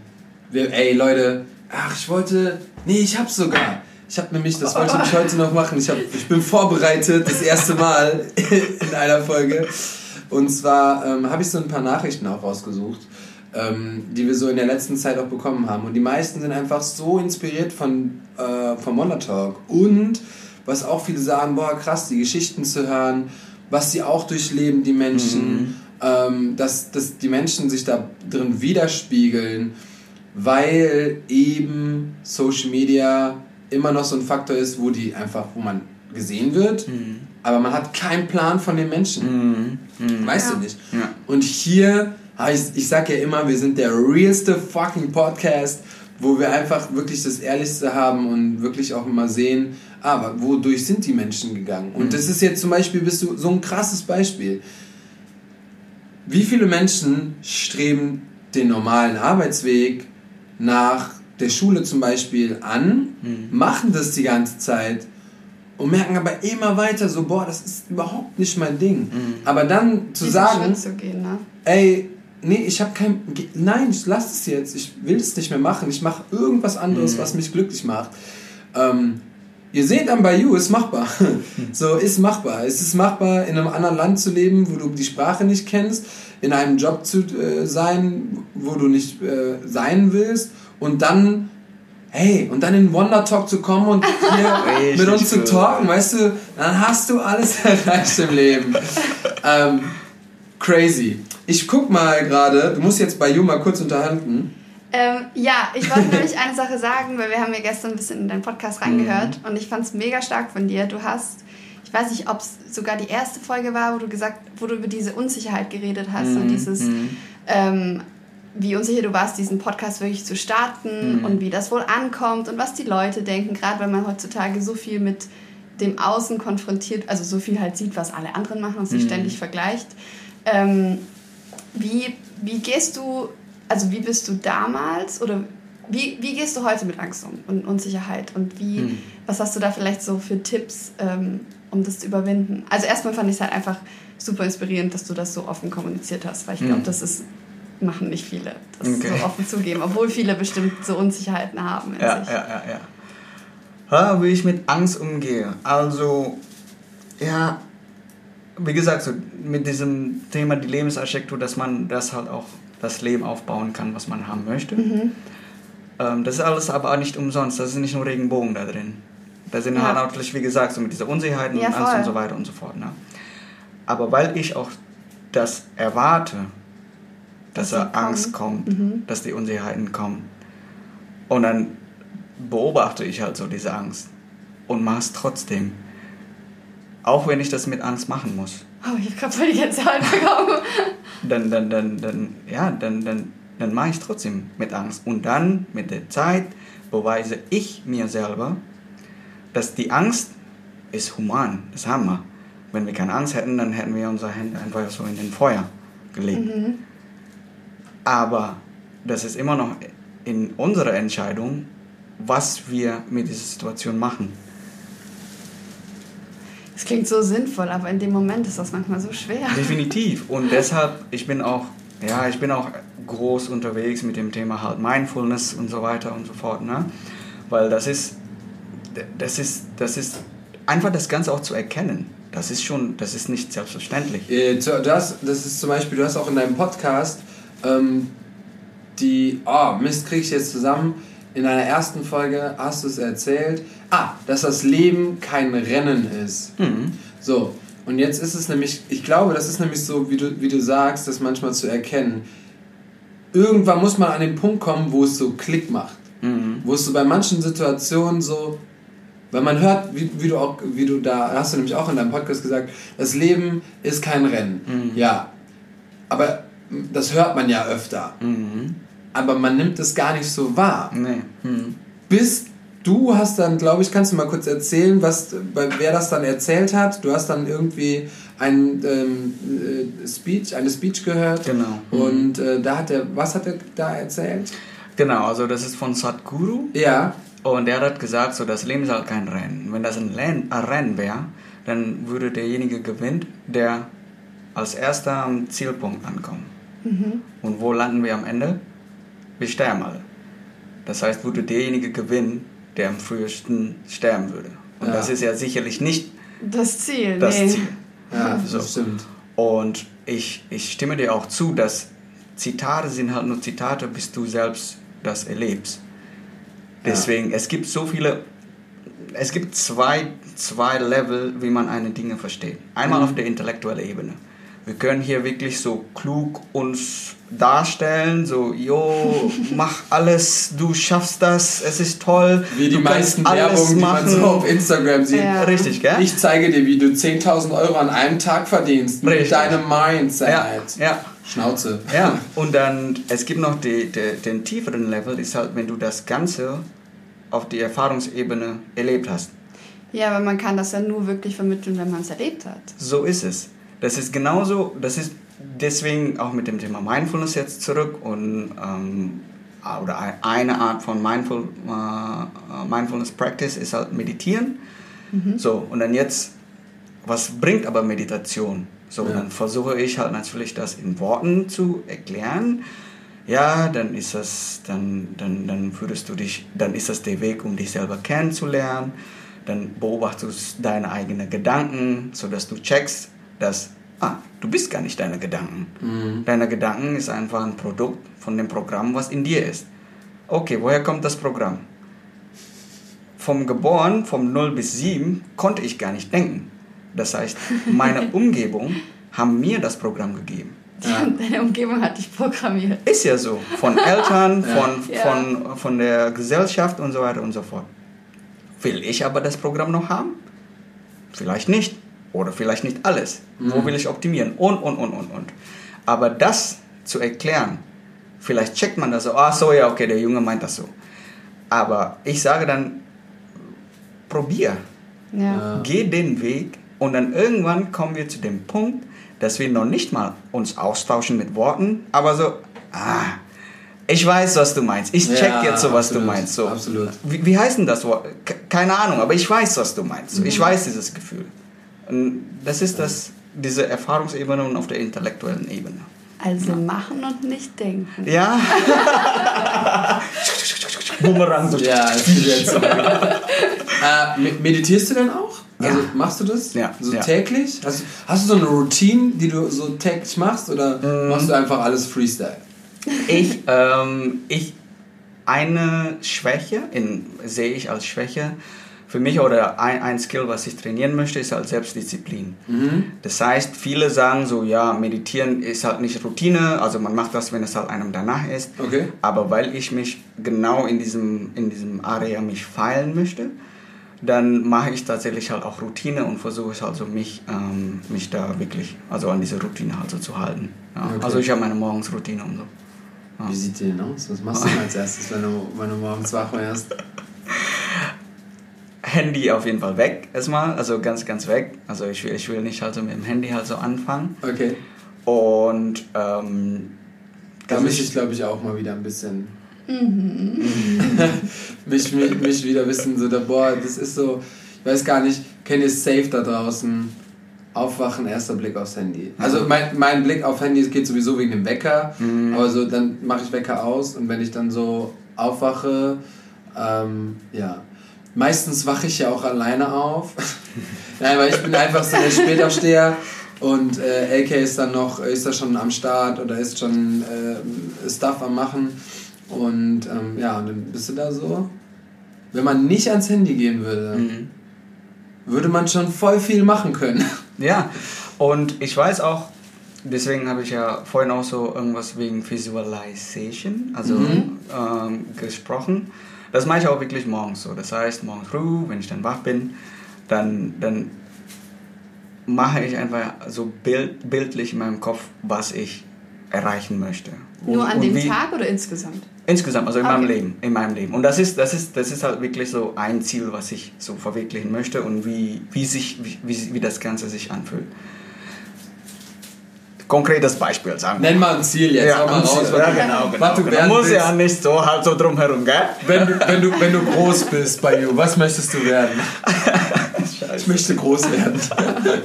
wir, ey Leute, ach ich wollte, nee ich hab's sogar. Ich habe nämlich, das wollte ich heute noch machen. Ich, hab, ich bin vorbereitet, das erste Mal in einer Folge. Und zwar ähm, habe ich so ein paar Nachrichten auch rausgesucht, ähm, die wir so in der letzten Zeit auch bekommen haben. Und die meisten sind einfach so inspiriert von, äh, vom Wonder Talk. Und was auch viele sagen, boah krass, die Geschichten zu hören, was sie auch durchleben, die Menschen, ähm, dass, dass die Menschen sich da drin widerspiegeln, weil eben Social Media immer noch so ein Faktor ist, wo die einfach, wo man gesehen wird, aber man hat keinen Plan von den Menschen. Mhm. Mhm. Weißt Ja. du nicht. Ja. Und hier, ah, ich, ich sag ja immer, wir sind der realste fucking Podcast, wo wir einfach wirklich das Ehrlichste haben und wirklich auch immer sehen, aber wodurch sind die Menschen gegangen? Und das ist jetzt zum Beispiel, bist du so ein krasses Beispiel. Wie viele Menschen streben den normalen Arbeitsweg nach der Schule zum Beispiel an, machen das die ganze Zeit und merken aber immer weiter so, boah, das ist überhaupt nicht mein Ding. Aber dann zu Diesen sagen, zu gehen, ne? ey, nee, ich habe kein, nein, ich lass es jetzt, ich will es nicht mehr machen, ich mache irgendwas anderes, was mich glücklich macht. Ähm, ihr seht am Bayou, ist machbar. so, ist machbar. Es ist machbar, in einem anderen Land zu leben, wo du die Sprache nicht kennst, in einem Job zu äh, sein, wo du nicht äh, sein willst und dann Hey, und dann in Wonder Talk zu kommen und hier Richtig mit uns zu talken, weißt du, dann hast du alles erreicht im Leben. ähm, crazy. Ich guck mal gerade, du musst jetzt bei Ju mal kurz unterhalten. Ähm, ja, ich wollte nämlich eine Sache sagen, weil wir haben ja gestern ein bisschen in deinen Podcast reingehört und ich fand es mega stark von dir. Du hast, ich weiß nicht, ob es sogar die erste Folge war, wo du gesagt, wo du über diese Unsicherheit geredet hast und dieses, ähm, wie unsicher du warst, diesen Podcast wirklich zu starten und wie das wohl ankommt und was die Leute denken, gerade weil man heutzutage so viel mit dem Außen konfrontiert, also so viel halt sieht, was alle anderen machen und sich ständig vergleicht. Ähm, wie, wie gehst du, also wie bist du damals oder wie, wie gehst du heute mit Angst um und Unsicherheit und wie, was hast du da vielleicht so für Tipps, ähm, um das zu überwinden? Also erstmal fand ich es halt einfach super inspirierend, dass du das so offen kommuniziert hast, weil ich glaube, das ist, machen nicht viele, das Okay. so offen zugeben, obwohl viele bestimmt so Unsicherheiten haben in Ja, sich. ja, ja, ja. ja. Wie ich mit Angst umgehe. Also, ja, wie gesagt, so mit diesem Thema die Lebensarchitektur, dass man das halt auch das Leben aufbauen kann, was man haben möchte. Mhm. Ähm, das ist alles aber auch nicht umsonst. Das ist nicht nur Regenbogen da drin. Da sind Ja. halt natürlich, wie gesagt, so mit dieser Unsicherheit und Ja, Angst voll. und so weiter und so fort. Ne? Aber weil ich auch das erwarte, dass, da Angst kommt, dass die Unsicherheiten kommen. Und dann beobachte ich halt so diese Angst und mache es trotzdem. Auch wenn ich das mit Angst machen muss. Oh, ich habe gerade Gänsehaut bekommen. Dann, dann, dann, dann, ja, dann, dann, dann mache ich es trotzdem mit Angst. Und dann mit der Zeit beweise ich mir selber, dass die Angst ist human, das haben wir. Wenn wir keine Angst hätten, dann hätten wir unsere Hände einfach so in den Feuer gelegt. Aber das ist immer noch in unserer Entscheidung, was wir mit dieser Situation machen. Das klingt so sinnvoll, aber in dem Moment ist das manchmal so schwer. Definitiv. Und deshalb, ich bin auch, ja, ich bin auch groß unterwegs mit dem Thema halt Mindfulness und so weiter und so fort, ne? Weil das ist, das ist, das ist einfach das Ganze auch zu erkennen. Das ist schon, das ist nicht selbstverständlich. Äh, hast, das ist zum Beispiel, du hast auch in deinem Podcast ähm, die, oh Mist, krieg ich jetzt zusammen. In deiner ersten Folge hast du es erzählt. Ah, dass das Leben kein Rennen ist. Mhm. So, und jetzt ist es nämlich, ich glaube, das ist nämlich so, wie du, wie du sagst, das manchmal zu erkennen. Irgendwann muss man an den Punkt kommen, wo es so Klick macht. Mhm. Wo es so bei manchen Situationen so, weil man hört, wie, wie du auch, wie du da, hast du nämlich auch in deinem Podcast gesagt, das Leben ist kein Rennen. Ja, aber das hört man ja öfter. Mhm. Aber man nimmt es gar nicht so wahr. Nee. Mhm. Bis du hast dann, glaube ich, kannst du mal kurz erzählen, was, wer das dann erzählt hat. Du hast dann irgendwie ein ähm, äh, Speech, eine Speech gehört. Genau. Und äh, da hat er, was hat er da erzählt? Genau, also das ist von Sadhguru. Ja, Und er hat gesagt, so das Leben ist halt kein Rennen. Wenn das ein, ein Rennen wäre, dann würde derjenige gewinnen, der als erster am Zielpunkt ankommt. Und wo landen wir am Ende? Wir sterben alle. Das heißt, würde derjenige gewinnen, der am frühesten sterben würde. Und Ja. das ist ja sicherlich nicht Das Ziel, das nee. Ziel. ja, So. das stimmt. Und ich, ich stimme dir auch zu, dass Zitate sind halt nur Zitate, bis du selbst das erlebst. Deswegen, es gibt so viele, es gibt zwei, zwei Level, wie man eine Dinge versteht. Einmal auf der intellektuellen Ebene. Wir können hier wirklich so klug uns darstellen, so, jo, mach alles, du schaffst das, es ist toll. Wie die meisten Werbungen, die man so auf Instagram sieht. Ja. Richtig, gell? Ich zeige dir, wie du 10.000 Euro an einem Tag verdienst mit Richtig. deinem Mindset. ja, ja. Schnauze. Ja, und dann, es gibt noch die, die, den tieferen Level, ist halt, wenn du das Ganze auf die Erfahrungsebene erlebt hast. Ja, aber man kann das ja nur wirklich vermitteln, wenn man es erlebt hat. So ist es. Das ist genauso, das ist deswegen auch mit dem Thema Mindfulness jetzt zurück und ähm, oder ein- eine Art von Mindful, äh, Mindfulness Practice ist halt Meditieren. So, und dann jetzt, was bringt aber Meditation? So, Ja. dann versuche ich halt natürlich das in Worten zu erklären. Ja, dann ist das, dann, dann, dann würdest du dich, dann ist das der Weg, um dich selber kennenzulernen. Dann beobachtest du deine eigenen Gedanken, sodass du checkst, dass, ah, du bist gar nicht deine Gedanken. Deine Gedanken ist einfach ein Produkt von dem Programm, was in dir ist. Okay, woher kommt das Programm? Vom Geboren, vom 0 bis 7, konnte ich gar nicht denken. Das heißt, meine Umgebung haben mir das Programm gegeben. Ja. Deine Umgebung hat dich programmiert. Ist ja so. Von Eltern, von, Ja. von, von der Gesellschaft und so weiter und so fort. Will ich aber das Programm noch haben? Vielleicht nicht. Oder vielleicht nicht alles. Wo will ich optimieren? Und, und, und, und, und. Aber das zu erklären, vielleicht checkt man das so, ah so, ja, okay, der Junge meint das so. Aber ich sage dann, probier. Ja. Ja. Geh den Weg und dann irgendwann kommen wir zu dem Punkt, dass wir noch nicht mal uns austauschen mit Worten, aber so, ah, ich weiß, was du meinst. Ich check Ja, jetzt so, was absolut, du meinst. So. absolut. Wie, wie heißt denn das Wort? Ke- Keine Ahnung, aber ich weiß, was du meinst. So, Ich weiß dieses Gefühl. Und das ist das, diese Erfahrungsebene und auf der intellektuellen Ebene. Also machen und nicht denken. Ja. Bumerang. So. Ja, das ist jetzt so. äh, me- meditierst du denn auch? Also Ja. machst du das? Ja, So ja. täglich? Hast, hast du so eine Routine, die du so täglich machst oder Ähm. machst du einfach alles Freestyle? Ich, ähm, ich, eine Schwäche in, sehe ich als Schwäche, für mich oder ein, ein Skill, was ich trainieren möchte, ist halt Selbstdisziplin. Das heißt, viele sagen so, ja, meditieren ist halt nicht Routine, also man macht das, wenn es halt einem danach ist. Okay. Aber weil ich mich genau in diesem, in diesem Area mich feilen möchte, dann mache ich tatsächlich halt auch Routine und versuche es halt so mich, ähm, mich da wirklich, also an diese Routine halt so zu halten. Ja. Okay. Also ich habe meine Morgensroutine und so. Wie sieht die denn aus? Was machst du denn als erstes, wenn du, wenn du morgens wach wirst? Handy auf jeden Fall weg erstmal, also ganz, ganz weg. Also ich will, ich will nicht halt so mit dem Handy halt so anfangen. Okay. Und ähm, Da müsste ich, glaube ich, auch mal wieder ein bisschen. mich, mich, mich wieder ein bisschen so, da, boah, das ist so, ich weiß gar nicht, kennt ihr Safe da draußen? Aufwachen, erster Blick aufs Handy. Also mein, mein Blick auf Handy geht sowieso wegen dem Wecker, aber so dann mache ich Wecker aus und wenn ich dann so aufwache, ähm, ja. Meistens wache ich ja auch alleine auf. Nein, weil ich bin einfach so der Spätaufsteher und äh, LK ist dann noch, ist da schon am Start oder ist schon äh, Stuff am machen. Und ähm, ja, und dann bist du da so. Wenn man nicht ans Handy gehen würde, Mhm. würde man schon voll viel machen können. Ja, und ich weiß auch, deswegen habe ich ja vorhin auch so irgendwas wegen Visualization, also ähm, gesprochen. Das mache ich auch wirklich morgens so. Das heißt, morgens früh, wenn ich dann wach bin, dann, dann mache ich einfach so bild, bildlich in meinem Kopf, was ich erreichen möchte. Nur Und- an und dem wie- Tag oder insgesamt? Insgesamt, also in Okay. meinem Leben, in meinem Leben. Und das ist, das ist, das ist halt wirklich so ein Ziel, was ich so verwirklichen möchte und wie, wie sich, wie, wie, wie das Ganze sich anfühlt. Konkretes Beispiel, sagen. Nenn mal ein Ziel jetzt, hau mal raus. Ziel. ja, genau, genau. Was du genau. Muss ja nicht so halt so drumherum, gell? Wenn du, wenn, du, wenn du groß bist bei You, was möchtest du werden? Ich möchte groß werden.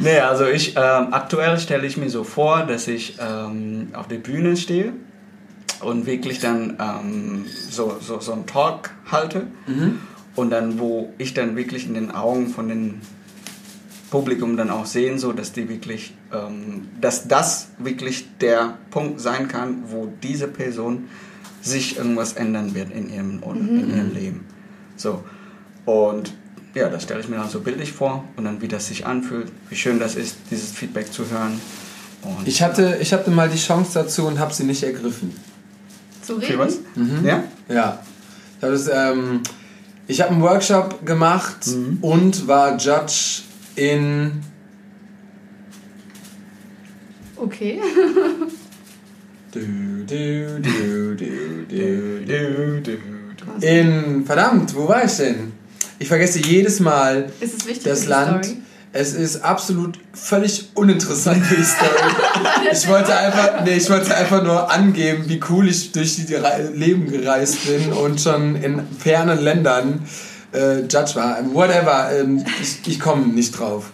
Nee, also ich, ähm, aktuell stelle ich mir so vor, dass ich ähm, auf der Bühne stehe und wirklich dann ähm, so, so, so einen Talk halte und dann, wo ich dann wirklich in den Augen von den Publikum dann auch sehen, so dass die wirklich, ähm, dass das wirklich der Punkt sein kann, wo diese Person sich irgendwas ändern wird in ihrem, oder in ihrem Leben. So. Und ja, das stelle ich mir dann so bildlich vor und dann, wie das sich anfühlt, wie schön das ist, dieses Feedback zu hören. Und Ich hatte, ich hatte mal die Chance dazu und habe sie nicht ergriffen. Zu Für reden? was? Ja? Ja. Ich habe ähm, ich habe einen Workshop gemacht und war Judge in Okay. du, du, du, du, du, Du, du, du. in verdammt, wo war ich denn? Ich vergesse jedes Mal Ist es wichtig das Land. Story? Es ist absolut völlig uninteressant für die Story. ich wollte einfach, nee, ich wollte einfach nur angeben, wie cool ich durch die Leben gereist bin und schon in fernen Ländern äh, Judge war. Whatever, ähm, ich, ich komme nicht drauf.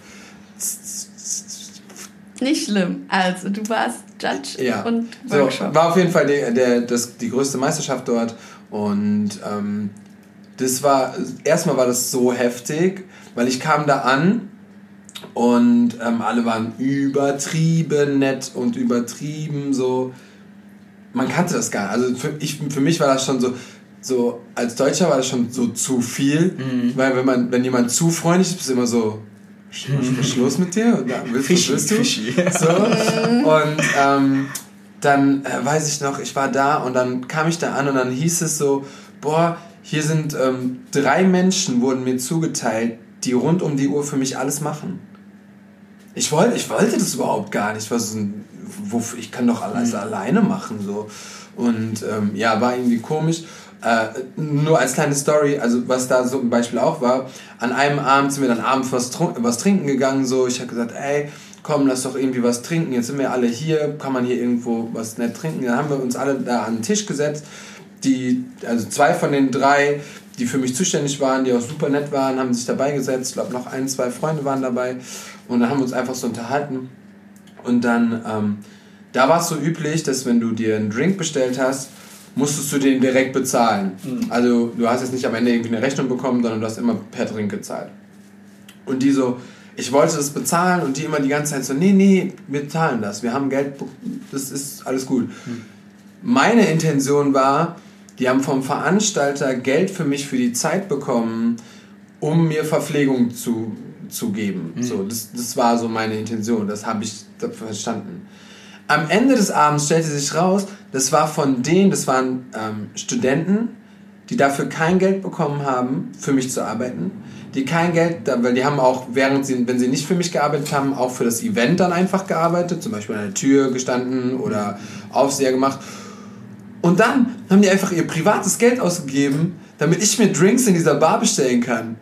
Nicht schlimm. Also, du warst Judge Ja. und So, Workshop. war auf jeden Fall der, der, das, die größte Meisterschaft dort und ähm, das war, erstmal war das so heftig, weil ich kam da an und ähm, alle waren übertrieben nett und übertrieben so, man kannte das gar nicht. Also für, ich, für mich war das schon so, so, als Deutscher war das schon so zu viel, weil wenn man, wenn jemand zu freundlich ist, bist du immer so, Sch- Sch- Schluss mit dir? Ja, willst Fischi, willst du? fischi. So. Und ähm, dann äh, weiß ich noch, ich war da und dann kam ich da an und dann hieß es so, boah, hier sind ähm, drei Menschen, wurden mir zugeteilt, die rund um die Uhr für mich alles machen. Ich wollte, ich wollte das überhaupt gar nicht. Wofür, ich kann doch alles alleine machen. So. Und ähm, ja, war irgendwie komisch. Äh, nur als kleine Story, also was da so ein Beispiel auch war, an einem Abend sind wir dann abends was, was trinken gegangen, so, ich habe gesagt, ey, komm, lass doch irgendwie was trinken, jetzt sind wir alle hier, kann man hier irgendwo was nett trinken, dann haben wir uns alle da an den Tisch gesetzt, die, also zwei von den drei, die für mich zuständig waren, die auch super nett waren, haben sich dabei gesetzt, ich glaube noch ein, zwei Freunde waren dabei und dann haben wir uns einfach so unterhalten und dann, ähm, da war es so üblich, dass wenn du dir einen Drink bestellt hast, musstest du den direkt bezahlen. Also du hast jetzt nicht am Ende irgendwie eine Rechnung bekommen, sondern du hast immer per Drink gezahlt. Und die so, ich wollte das bezahlen und die immer die ganze Zeit so, nee, nee, wir zahlen das, wir haben Geld, das ist alles gut. Meine Intention war, die haben vom Veranstalter Geld für mich für die Zeit bekommen um mir Verpflegung zu, zu geben. Mhm. So, das, das war so meine Intention, das habe ich verstanden. Am Ende des Abends stellte sich raus, das war von denen, das waren ähm, Studenten, die dafür kein Geld bekommen haben, für mich zu arbeiten. Die kein Geld, weil die haben auch, während sie, wenn sie nicht für mich gearbeitet haben, auch für das Event dann einfach gearbeitet, zum Beispiel an der Tür gestanden oder Aufseher gemacht. Und dann haben die einfach ihr privates Geld ausgegeben, damit ich mir Drinks in dieser Bar bestellen kann.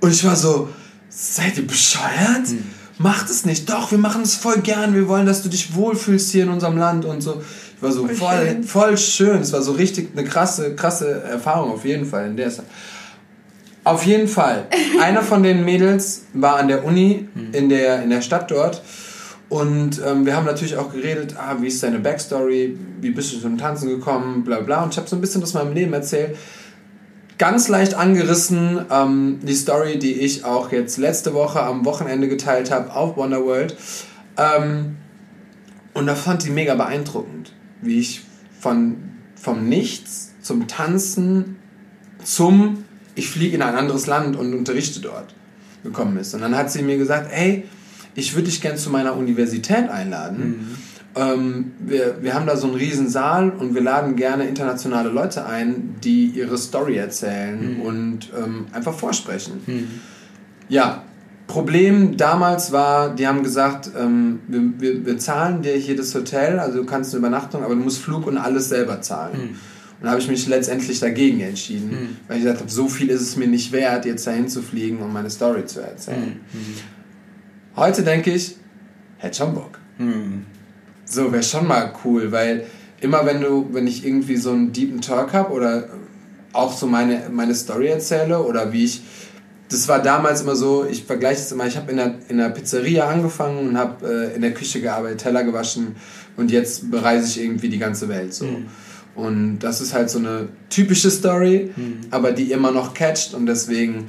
Und ich war so, seid ihr bescheuert? Mhm. Macht es nicht. Doch, wir machen es voll gern. Wir wollen, dass du dich wohlfühlst hier in unserem Land und so. Ich war so voll, voll schön. Voll schön. Es war so richtig eine krasse, krasse Erfahrung auf jeden Fall in der Zeit. Auf jeden Fall. Einer von den Mädels war an der Uni in der, in der Stadt dort. Und ähm, wir haben natürlich auch geredet, ah, wie ist deine Backstory, wie bist du zum Tanzen gekommen, bla bla. Und ich habe so ein bisschen aus meinem Leben erzählt. Ganz leicht angerissen ähm, die Story, die ich auch jetzt letzte Woche am Wochenende geteilt habe auf Wonderworld. Ähm, und da fand die mega beeindruckend, wie ich von, vom Nichts zum Tanzen zum ich fliege in ein anderes Land und unterrichte dort gekommen ist. Und dann hat sie mir gesagt, hey, ich würde dich gerne zu meiner Universität einladen. Mhm. Ähm, wir, wir haben da so einen riesen Saal und wir laden gerne internationale Leute ein, die ihre Story erzählen mhm. und ähm, einfach vorsprechen. Mhm. Ja, Problem damals war, die haben gesagt, ähm, wir, wir, wir, zahlen dir hier das Hotel, also du kannst eine Übernachtung, aber du musst Flug und alles selber zahlen. Mhm. Und da habe ich mich letztendlich dagegen entschieden, mhm. weil ich gesagt habe, so viel ist es mir nicht wert, jetzt dahin zu fliegen, um meine Story zu erzählen. Mhm. Heute denke ich, hätte schon Bock. So wäre schon mal cool, weil immer wenn du, wenn ich irgendwie so einen deepen Talk habe oder auch so meine, meine Story erzähle oder wie ich, das war damals immer so, ich vergleiche es immer, ich habe in der, in der Pizzeria angefangen und habe äh, in der Küche gearbeitet, Teller gewaschen und jetzt bereise ich irgendwie die ganze Welt so. Mhm. Und das ist halt so eine typische Story, mhm. aber die immer noch catcht und deswegen,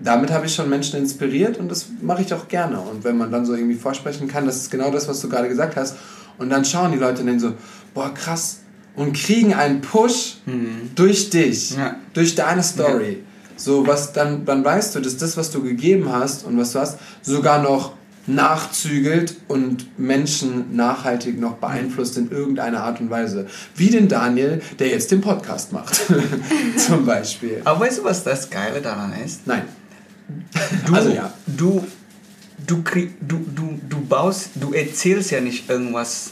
damit habe ich schon Menschen inspiriert und das mache ich auch gerne. Und wenn man dann so irgendwie vorsprechen kann, das ist genau das, was du gerade gesagt hast. Und dann schauen die Leute und denken so, boah, krass. Und kriegen einen Push mhm. durch dich, ja. durch deine Story. Ja. So, was dann, dann weißt du, dass das, was du gegeben hast und was du hast, sogar noch nachzügelt und Menschen nachhaltig noch beeinflusst in irgendeiner Art und Weise. Wie den Daniel, der jetzt den Podcast macht. Zum Beispiel. Aber weißt du, was das Geile daran ist? Nein. Du, also ja. Du, du, du, du, du baust, du erzählst ja nicht irgendwas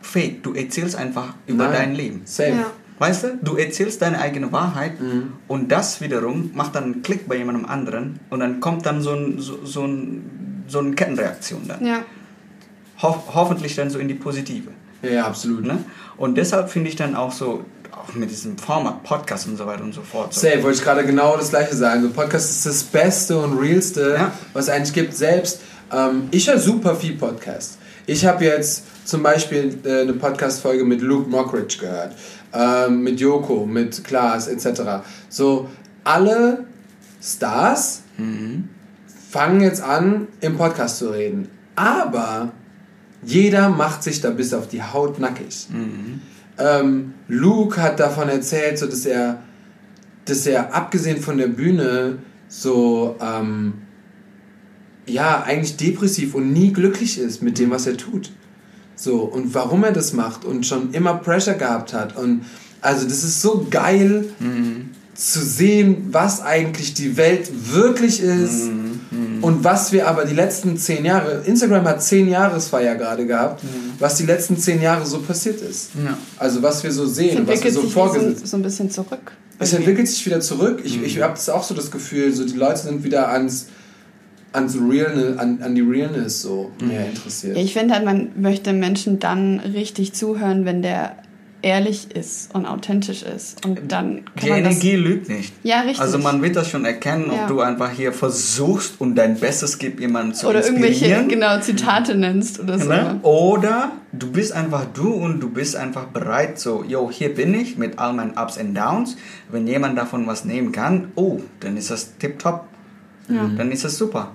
fake. Du erzählst einfach über Nein. dein Leben. Safe. Ja. Weißt du, du erzählst deine eigene Wahrheit mhm. und das wiederum macht dann einen Klick bei jemandem anderen und dann kommt dann so ein, so, so ein so eine Kettenreaktion dann. Ja. Ho hoffentlich dann so in die positive. Ja, absolut. Ne? Und deshalb finde ich dann auch so, auch mit diesem Format, Podcast und so weiter und so fort. So. Safe, wollte ich gerade genau das gleiche sagen. So Podcast ist das Beste und Realste, ja. was es eigentlich gibt. Selbst, ähm, ich höre super viel Podcast. Ich habe jetzt zum Beispiel äh, eine Podcast-Folge mit Luke Mockridge gehört, ähm, mit Joko, mit Klaas etc. So, alle Stars mhm fangen jetzt an, im Podcast zu reden. Aber jeder macht sich da bis auf die Haut nackig. Mhm. Ähm, Luke hat davon erzählt, so dass er, dass er abgesehen von der Bühne so ähm, ja eigentlich depressiv und nie glücklich ist mit dem, was er tut. So und warum er das macht und schon immer Pressure gehabt hat und also das ist so geil mhm. zu sehen, was eigentlich die Welt wirklich ist. Mhm. Und was wir aber die letzten zehn Jahre, Instagram hat zehn Jahresfeier gerade gehabt, mhm. was die letzten zehn Jahre so passiert ist. Ja. Also was wir so sehen, was wir so vorgesehen so, so ein bisschen zurück. Es entwickelt sich wieder zurück. Ich, mhm. ich habe auch so das Gefühl, so die Leute sind wieder ans ans Realness, an, an die Realness so mehr mhm. interessiert. Ja, ich finde halt, man möchte Menschen dann richtig zuhören, wenn der ehrlich ist und authentisch ist. Und dann Die Energie lügt nicht. Ja, richtig. Also man wird das schon erkennen, ob ja. du einfach hier versuchst und dein Bestes gibst, jemanden zu oder inspirieren. Oder irgendwelche genau, Zitate nennst oder so. Ne? Oder du bist einfach du und du bist einfach bereit, so, yo, hier bin ich mit all meinen Ups und Downs. Wenn jemand davon was nehmen kann, oh, dann ist das tipptopp. Ja. Dann ist das super.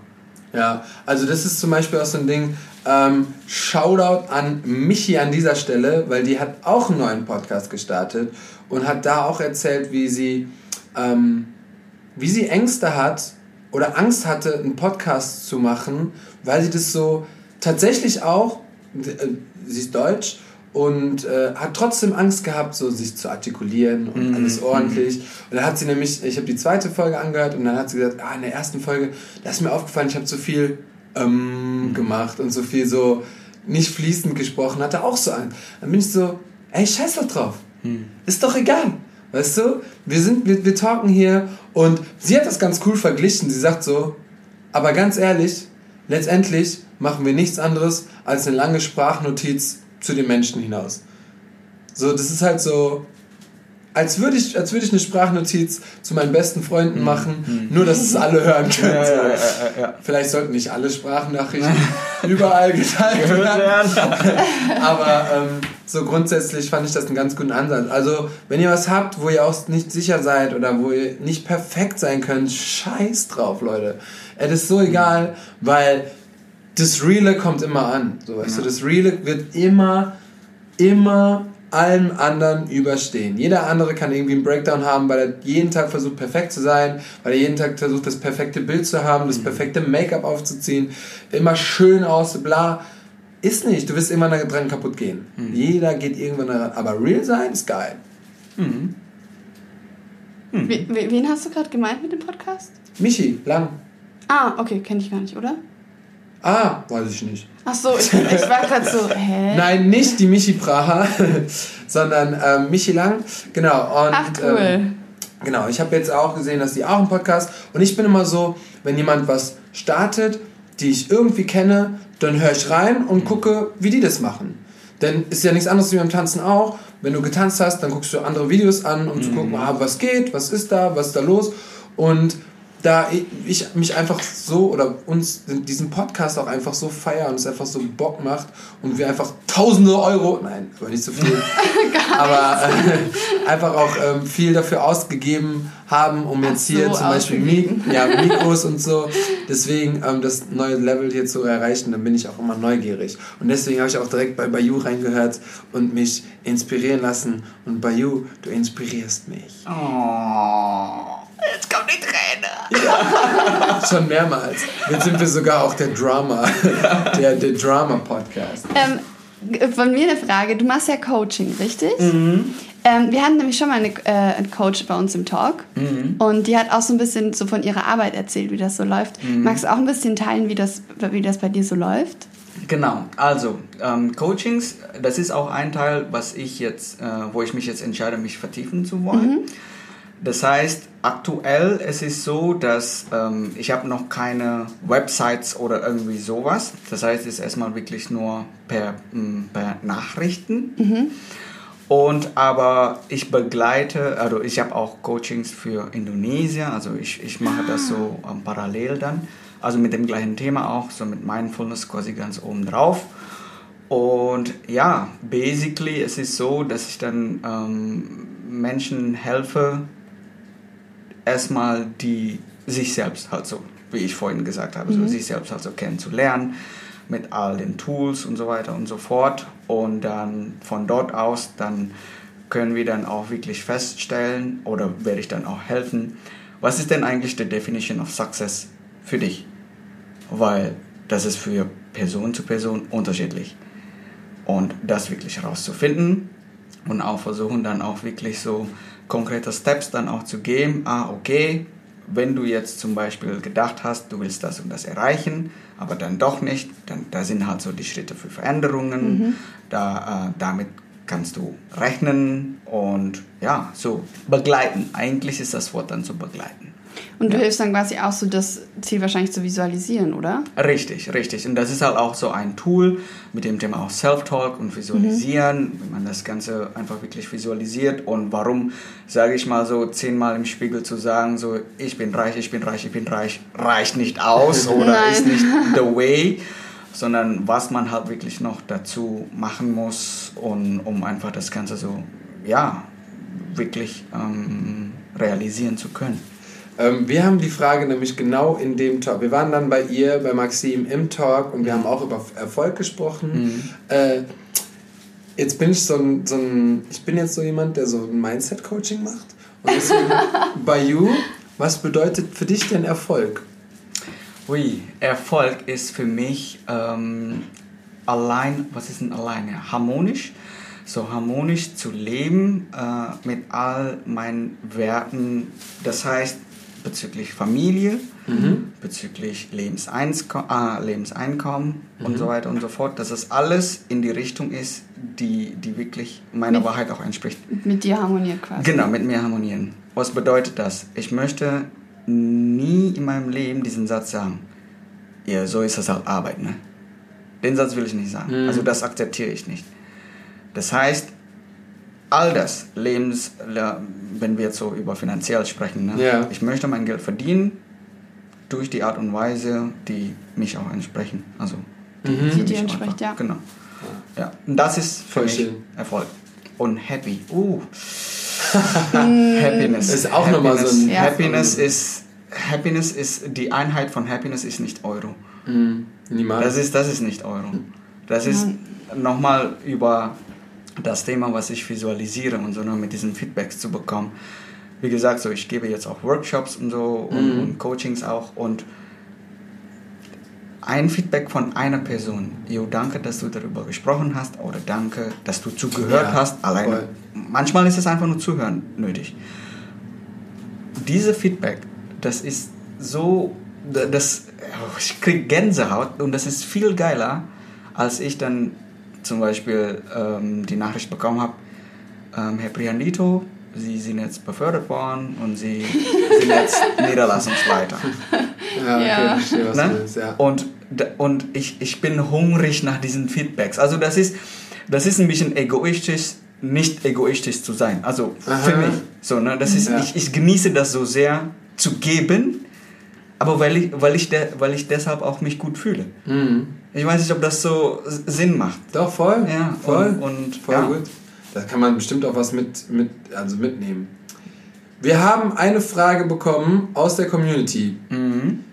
Ja, also das ist zum Beispiel auch so ein Ding, ähm, Shoutout an Michi an dieser Stelle, weil die hat auch einen neuen Podcast gestartet und hat da auch erzählt, wie sie, ähm, wie sie Ängste hat oder Angst hatte, einen Podcast zu machen, weil sie das so tatsächlich auch, äh, sie ist deutsch und äh, hat trotzdem Angst gehabt, so sich zu artikulieren und mm. alles ordentlich. Und dann hat sie nämlich, ich habe die zweite Folge angehört und dann hat sie gesagt, ah, in der ersten Folge, da ist mir aufgefallen, ich habe zu viel ähm, mm. gemacht und so viel so nicht fließend gesprochen, hatte auch so Angst. Dann bin ich so, ey, scheiß doch drauf. Mm. Ist doch egal. Weißt du, wir sind, wir, wir talken hier und sie hat das ganz cool verglichen. Sie sagt so, aber ganz ehrlich, letztendlich machen wir nichts anderes als eine lange Sprachnotiz zu den Menschen hinaus. So, das ist halt so, als würde ich, als würde ich eine Sprachnotiz zu meinen besten Freunden mhm. machen, mhm. nur dass es alle hören können. Ja, ja, ja, Vielleicht sollten nicht alle Sprachnachrichten überall geteilt werden. Aber ähm, so grundsätzlich fand ich das einen ganz guten Ansatz. Also, wenn ihr was habt, wo ihr auch nicht sicher seid oder wo ihr nicht perfekt sein könnt, scheiß drauf, Leute. Es ist so egal, weil das Reale kommt immer an. So, weißt ja. du, das Reale wird immer, immer allem anderen überstehen. Jeder andere kann irgendwie einen Breakdown haben, weil er jeden Tag versucht, perfekt zu sein, weil er jeden Tag versucht, das perfekte Bild zu haben, das mhm. perfekte Make-up aufzuziehen, immer schön aus, bla. Ist nicht. Du wirst immer dran kaputt gehen. Mhm. Jeder geht irgendwann daran. Aber real sein ist geil. Mhm. Mhm. Wen hast du gerade gemeint mit dem Podcast? Michi, lang. Ah, okay, kenne ich gar nicht, oder? Ah, weiß ich nicht. Ach so, ich, ich war gerade so, hä? Nein, nicht die Michi Praha, sondern ähm, Michi Lang. Genau. Und, Ach, cool. Ähm, genau, ich habe jetzt auch gesehen, dass die auch einen Podcast und ich bin immer so, wenn jemand was startet, die ich irgendwie kenne, dann höre ich rein und gucke, wie die das machen. Denn ist ja nichts anderes wie beim Tanzen auch. Wenn du getanzt hast, dann guckst du andere Videos an, um mhm. zu gucken, ah, was geht, was ist da, was ist da los. Und da ich mich einfach so oder uns diesen Podcast auch einfach so feiern und es einfach so Bock macht und wir einfach tausende Euro, nein, aber nicht so viel, aber äh, einfach auch ähm, viel dafür ausgegeben haben, um jetzt hier so zum Beispiel Mik ja, Mikros und so, deswegen ähm, das neue Level hier zu erreichen, dann bin ich auch immer neugierig. Und deswegen habe ich auch direkt bei Bayou reingehört und mich inspirieren lassen. Und Bayou, du inspirierst mich. Oh. Jetzt kommt die Träne. Ja. Schon mehrmals. Jetzt sind wir sogar auch der Drama, der, der Drama-Podcast. Ähm, von mir eine Frage. Du machst ja Coaching, richtig? Mhm. Ähm, wir hatten nämlich schon mal eine, äh, einen Coach bei uns im Talk mhm. und die hat auch so ein bisschen so von ihrer Arbeit erzählt, wie das so läuft. Mhm. Magst du auch ein bisschen teilen, wie das, wie das bei dir so läuft? Genau, also ähm, Coachings, das ist auch ein Teil, was ich jetzt, äh, wo ich mich jetzt entscheide, mich vertiefen zu wollen. Mhm. Das heißt, aktuell es ist so, dass ähm, ich habe noch keine Websites oder irgendwie sowas. Das heißt, es ist erstmal wirklich nur per, mm, per Nachrichten. Mhm. Und aber ich begleite, also ich habe auch Coachings für Indonesien, also ich, ich mache ah. das so ähm, parallel dann. Also mit dem gleichen Thema auch, so mit Mindfulness quasi ganz oben drauf. Und ja, basically es ist so, dass ich dann ähm, Menschen helfe, erstmal die sich selbst halt so, wie ich vorhin gesagt habe, mhm. so sich selbst halt so kennenzulernen mit all den Tools und so weiter und so fort. Und dann von dort aus, dann können wir dann auch wirklich feststellen oder werde ich dann auch helfen, was ist denn eigentlich die Definition of Success für dich? Weil das ist für Person zu Person unterschiedlich. Und das wirklich herauszufinden und auch versuchen dann auch wirklich so konkrete Steps dann auch zu geben. Ah, okay, wenn du jetzt zum Beispiel gedacht hast, du willst das und das erreichen, aber dann doch nicht, dann da sind halt so die Schritte für Veränderungen. Mhm. Da, äh, damit kannst du rechnen und ja, so begleiten. Eigentlich ist das Wort dann so begleiten. Und du hilfst dann quasi auch so das Ziel wahrscheinlich zu visualisieren, oder? Richtig, richtig. Und das ist halt auch so ein Tool mit dem Thema auch Self-Talk und Visualisieren, mhm. wenn man das Ganze einfach wirklich visualisiert. Und warum, sage ich mal so, zehnmal im Spiegel zu sagen, so, ich bin reich, ich bin reich, ich bin reich, reicht nicht aus oder Nein. ist nicht the way sondern was man halt wirklich noch dazu machen muss, und, um einfach das Ganze so, ja, wirklich ähm, realisieren zu können. Ähm, wir haben die Frage nämlich genau in dem Talk. Wir waren dann bei ihr, bei Maxim im Talk und wir haben auch über Erfolg gesprochen. Mhm. Äh, jetzt bin ich so ein, so ein, ich bin jetzt so jemand, der so ein Mindset-Coaching macht. Und deswegen bei You Was bedeutet für dich denn Erfolg? Ui, Erfolg ist für mich ähm, allein, was ist denn allein? Ja, harmonisch. So harmonisch zu leben äh, mit all meinen Werten. Das heißt, bezüglich Familie, Mhm. bezüglich Lebenseinko äh, Lebenseinkommen Mhm. und so weiter und so fort, dass es alles in die Richtung ist, die, die wirklich meiner Mit- Wahrheit auch entspricht. Mit dir harmoniert quasi. Genau, mit mir harmonieren. Was bedeutet das? Ich möchte nie in meinem Leben diesen Satz sagen, ja, so ist das halt Arbeit, ne? Den Satz will ich nicht sagen. Mhm. Also das akzeptiere ich nicht. Das heißt, all das, Lebens, wenn wir jetzt so über finanziell sprechen, ne? Ja. ich möchte mein Geld verdienen durch die Art und Weise, die mich auch entsprechen. Also Die für dir mich entspricht, ja. Genau. Ja. Und das ist für Voll mich schön. Erfolg. Und happy. Uh. Happiness. Ist auch noch mal so ein- Ja. Happiness ist Happiness ist die Einheit von Happiness ist nicht Euro. Mhm. Niemals. Das ist das ist nicht Euro. Das ist nochmal über das Thema, was ich visualisiere und so nur mit diesen Feedbacks zu bekommen. Wie gesagt, so ich gebe jetzt auch Workshops und so und, Mhm. und Coachings auch und ein Feedback von einer Person. Jo, danke, dass du darüber gesprochen hast oder danke, dass du zugehört Ja, hast. Alleine. voll. Manchmal ist es einfach nur zuhören nötig. Diese Feedback, das ist so, das, oh, ich krieg Gänsehaut und das ist viel geiler, als ich dann zum Beispiel ähm, die Nachricht bekommen habe, ähm, Herr Priandito, Sie sind jetzt befördert worden und Sie sind jetzt Niederlassungsleiter. ja, okay, Ja. verstehe, was du Ne? willst, ja. Und, und ich, ich bin hungrig nach diesen Feedbacks. Also das ist, das ist ein bisschen egoistisch, nicht egoistisch zu sein. Also für Aha. mich. So, ne? das ist, Ja. ich, ich genieße das so sehr zu geben, aber weil ich, weil, ich de, weil ich deshalb auch mich gut fühle. Mhm. Ich weiß nicht, ob das so Sinn macht. Doch, voll. Ja, voll. und- und- voll ja. gut. Da kann man bestimmt auch was mit, mit, also mitnehmen. Wir haben eine Frage bekommen aus der Community. Mhm.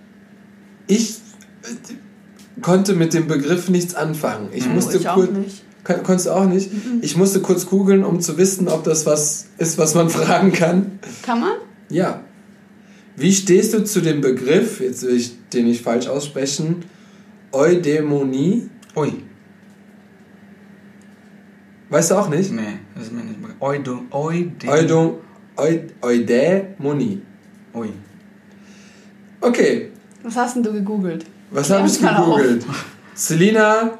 Ich äh, konnte mit dem Begriff nichts anfangen. Ich musste Oh, ich auch kurz. nicht. Kon konntest du auch nicht? Ich musste kurz googeln, um zu wissen, ob das was ist, was man fragen kann. Kann man? Ja. Wie stehst du zu dem Begriff, jetzt will ich den nicht falsch aussprechen, Eudämonie? Ui, Weißt du auch nicht? nee, das ist mir nicht bekannt. Eudo, Eudem- Eudon, Eud, Eudämonie. Ui. Okay, Was hast denn du gegoogelt? was habe ich gegoogelt? Selina,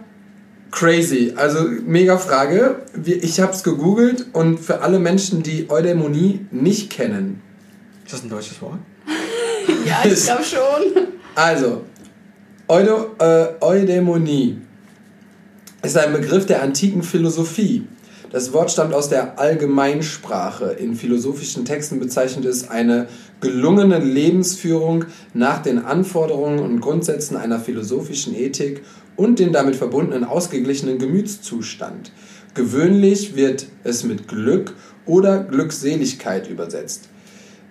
crazy. Also mega Frage. Ich habe es gegoogelt und für alle Menschen, die Eudämonie nicht kennen. Ist das ein deutsches Wort? Ja, ich glaube schon. Also, Eudo, äh, Eudämonie ist ein Begriff der antiken Philosophie. Das Wort stammt aus der Allgemeinsprache. In philosophischen Texten bezeichnet es eine gelungene Lebensführung nach den Anforderungen und Grundsätzen einer philosophischen Ethik und den damit verbundenen ausgeglichenen Gemütszustand. Gewöhnlich wird es mit Glück oder Glückseligkeit übersetzt.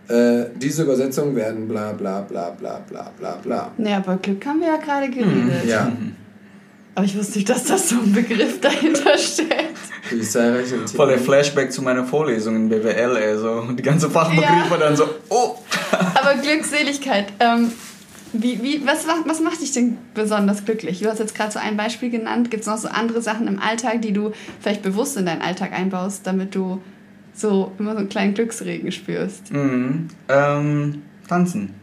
Äh, diese Übersetzungen werden bla bla bla bla bla bla bla. Nee, aber Glück haben wir ja gerade geredet. Ja, Aber ich wusste nicht, dass das so ein Begriff dahinter steckt. Voll der Flashback zu meiner Vorlesung in BWL, ey, so die ganze Fachbegriffe Ja. dann so, oh. Aber Glückseligkeit, ähm, wie, wie, was, macht- was macht dich denn besonders glücklich? Du hast jetzt gerade so ein Beispiel genannt. Gibt es noch so andere Sachen im Alltag, die du vielleicht bewusst in deinen Alltag einbaust, damit du so immer so einen kleinen Glücksregen spürst? Mhm. Ähm, tanzen.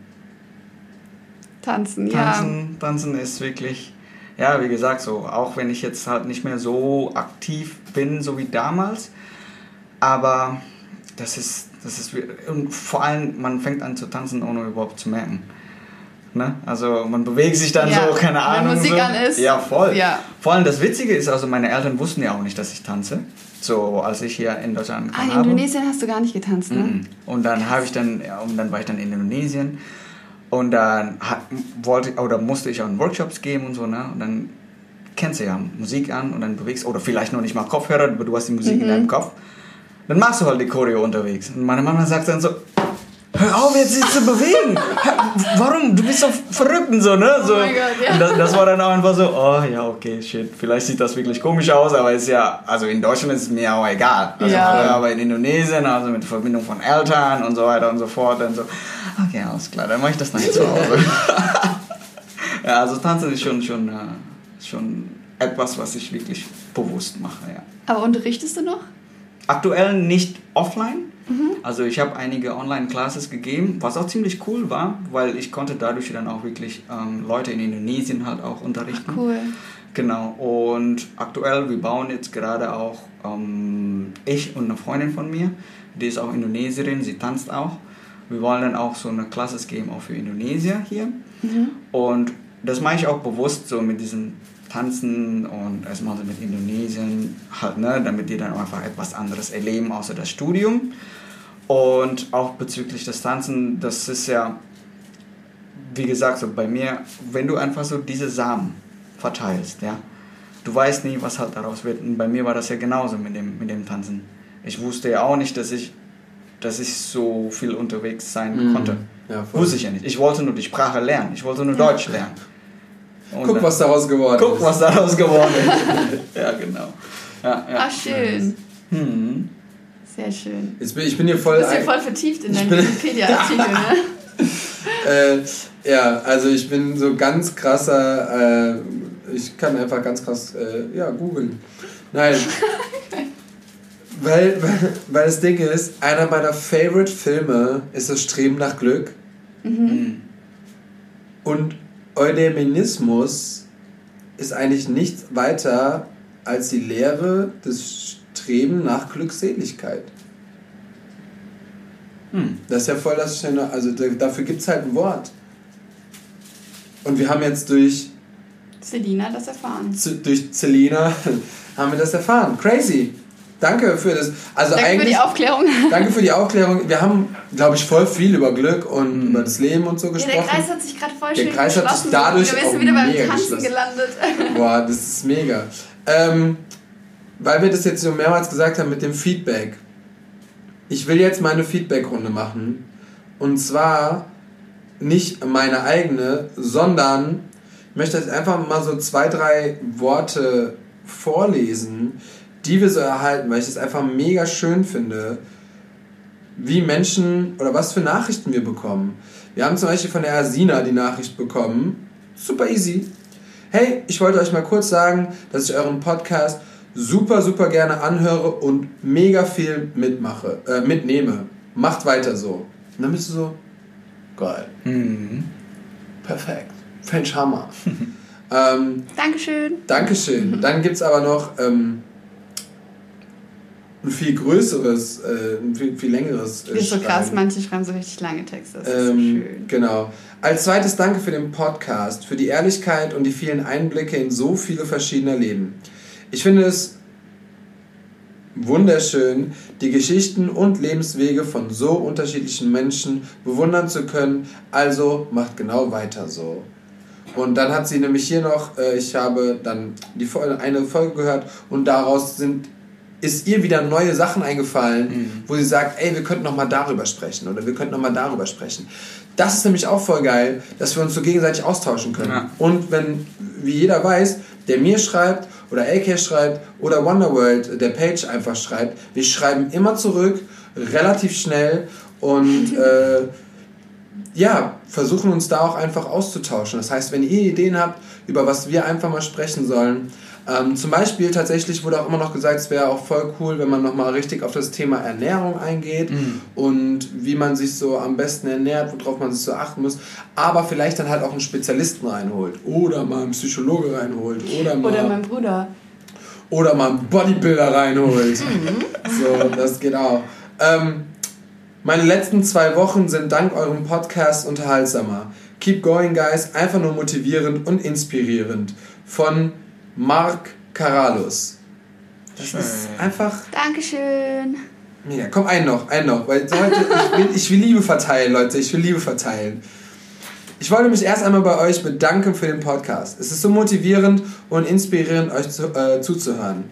Tanzen, ja. Tanzen, tanzen ist wirklich, ja, wie gesagt, so, auch wenn ich jetzt halt nicht mehr so aktiv bin, so wie damals, aber das ist, das ist, und vor allem, man fängt an zu tanzen, ohne überhaupt zu merken. Ne? Also man bewegt sich dann Ja, so, keine wenn Ahnung. Musik so. an ist. Ja, voll. Ja. Vor allem das Witzige ist, also meine Eltern wussten ja auch nicht, dass ich tanze. So, als ich hier in Deutschland Ah, in habe. Indonesien hast du gar nicht getanzt, ne? Mhm. Und dann habe ich dann, ja, und dann war ich dann in Indonesien und dann hat, wollte oder musste ich auch in Workshops geben und so, ne? Und dann kennst du ja Musik an und dann bewegst oder vielleicht noch nicht mal Kopfhörer, aber du hast die Musik in deinem Kopf. Dann machst du halt die Choreo unterwegs. Und meine Mama sagt dann so, hör auf jetzt sich zu bewegen. Warum? Du bist so verrückt und so, ne? So. Oh mein Gott, ja. Das, das war dann auch einfach so, oh ja, okay, shit. Vielleicht sieht das wirklich komisch aus, aber ist ja, also in Deutschland ist es mir auch egal. Also Ja. aber in Indonesien, also mit Verbindung von Eltern und so weiter und so fort. Und so, okay, alles klar, dann mache ich das nachher zu Hause. ja, also tanzen ist schon, schon, äh, schon etwas, was ich wirklich bewusst mache, ja. Aber unterrichtest du noch? Aktuell nicht offline. Also ich habe einige Online-Classes gegeben, was auch ziemlich cool war, weil ich konnte dadurch dann auch wirklich ähm, Leute in Indonesien halt auch unterrichten. Cool. Genau. Und aktuell, wir bauen jetzt gerade auch, ähm, ich und eine Freundin von mir, die ist auch Indonesierin, sie tanzt auch. Wir wollen dann auch so eine Classes geben, auch für Indonesier hier. Und das mache ich auch bewusst so mit diesem Tanzen und erstmal so mit Indonesien, halt, ne, damit die dann einfach etwas anderes erleben, außer das Studium. Und auch bezüglich des Tanzen, das ist ja, wie gesagt, so bei mir, wenn du einfach so diese Samen verteilst, ja, du weißt nie, was halt daraus wird. Und bei mir war das ja genauso mit dem, mit dem Tanzen. Ich wusste ja auch nicht, dass ich, dass ich so viel unterwegs sein Mhm. konnte. Ja. Wusste ich ja nicht. Ich wollte nur die Sprache lernen. Ich wollte nur Deutsch lernen. Und Guck, was daraus geworden Guck, ist. was daraus geworden ist. ja, genau. Ja, ja. Ach, schön. Hm. Sehr schön. Jetzt bin, ich bin hier Du voll. bist ja ein- voll vertieft in deinen Wikipedia-Artikel, ne? äh, ja, also ich bin so ganz krasser. Äh, ich kann einfach ganz krass, äh, ja, googeln. Nein. weil, weil, weil das Ding ist, einer meiner Favorite Filme ist das Streben nach Glück. Hm. Und Eudeminismus ist eigentlich nichts weiter als die Lehre des Streben nach Glückseligkeit. Hm. Das ist ja voll das Schöne, also da- dafür gibt es halt ein Wort. Und wir haben jetzt durch, Selina hat das erfahren. Z- durch Celina haben wir das erfahren. Crazy. Danke für das. Also Danke für eigentlich, die Aufklärung. danke für die Aufklärung. Wir haben, glaube ich, voll viel über Glück und über das Leben und so Ja, gesprochen. der Kreis hat sich gerade voll Der schön Kreis hat sich dadurch Wir sind wieder beim Tanzen geschlossen. gelandet. Boah, das ist mega. Ähm, weil wir das jetzt so mehrmals gesagt haben mit dem Feedback. Ich will jetzt meine Feedback-Runde machen. Und zwar nicht meine eigene, sondern ich möchte jetzt einfach mal so zwei, drei Worte vorlesen, die wir so erhalten, weil ich das einfach mega schön finde, wie Menschen oder was für Nachrichten wir bekommen. Wir haben zum Beispiel von der Asina die Nachricht bekommen. Super easy. Hey, ich wollte euch mal kurz sagen, dass ich euren Podcast super, super gerne anhöre und mega viel mitmache, äh, mitnehme. Macht weiter so. Und dann bist du so, geil, Mhm. perfekt, French Hammer. ähm, Dankeschön. Dankeschön. Dann gibt es aber noch ähm, ein viel größeres, äh, ein viel, viel längeres. Äh, Das ist so krass, manche schreiben so richtig lange Texte. Das ist so Ähm, schön. genau. Als zweites danke für den Podcast, für die Ehrlichkeit und die vielen Einblicke in so viele verschiedene Leben. Ich finde es wunderschön, die Geschichten und Lebenswege von so unterschiedlichen Menschen bewundern zu können. Also macht genau weiter so. Und dann hat sie nämlich hier noch, äh, ich habe dann die Folge, eine Folge gehört und daraus sind ist ihr wieder neue Sachen eingefallen, wo sie sagt, ey, wir könnten noch mal darüber sprechen oder wir könnten noch mal darüber sprechen. Das ist nämlich auch voll geil, dass wir uns so gegenseitig austauschen können. Ja. Und wenn, wie jeder weiß, der mir schreibt oder AK schreibt oder Wonderworld, der Page einfach schreibt, wir schreiben immer zurück, relativ schnell und äh, ja, versuchen uns da auch einfach auszutauschen. Das heißt, wenn ihr Ideen habt, über was wir einfach mal sprechen sollen, ähm, zum Beispiel tatsächlich wurde auch immer noch gesagt, es wäre auch voll cool, wenn man nochmal richtig auf das Thema Ernährung eingeht und wie man sich so am besten ernährt, worauf man sich so achten muss, aber vielleicht dann halt auch einen Spezialisten reinholt oder mal einen Psychologe reinholt oder mal Oder mein Bruder. oder mal einen Bodybuilder reinholt. so, das geht auch. Ähm, meine letzten zwei Wochen sind dank eurem Podcast unterhaltsamer. Keep going, guys. Einfach nur motivierend und inspirierend. Von Marc Caralus. Das ist Schön. einfach Dankeschön. mega. Komm, einen noch, einen noch. Weil heute, ich, will, ich will Liebe verteilen, Leute. Ich will Liebe verteilen. Ich wollte mich erst einmal bei euch bedanken für den Podcast. Es ist so motivierend und inspirierend, euch zu, äh, zuzuhören.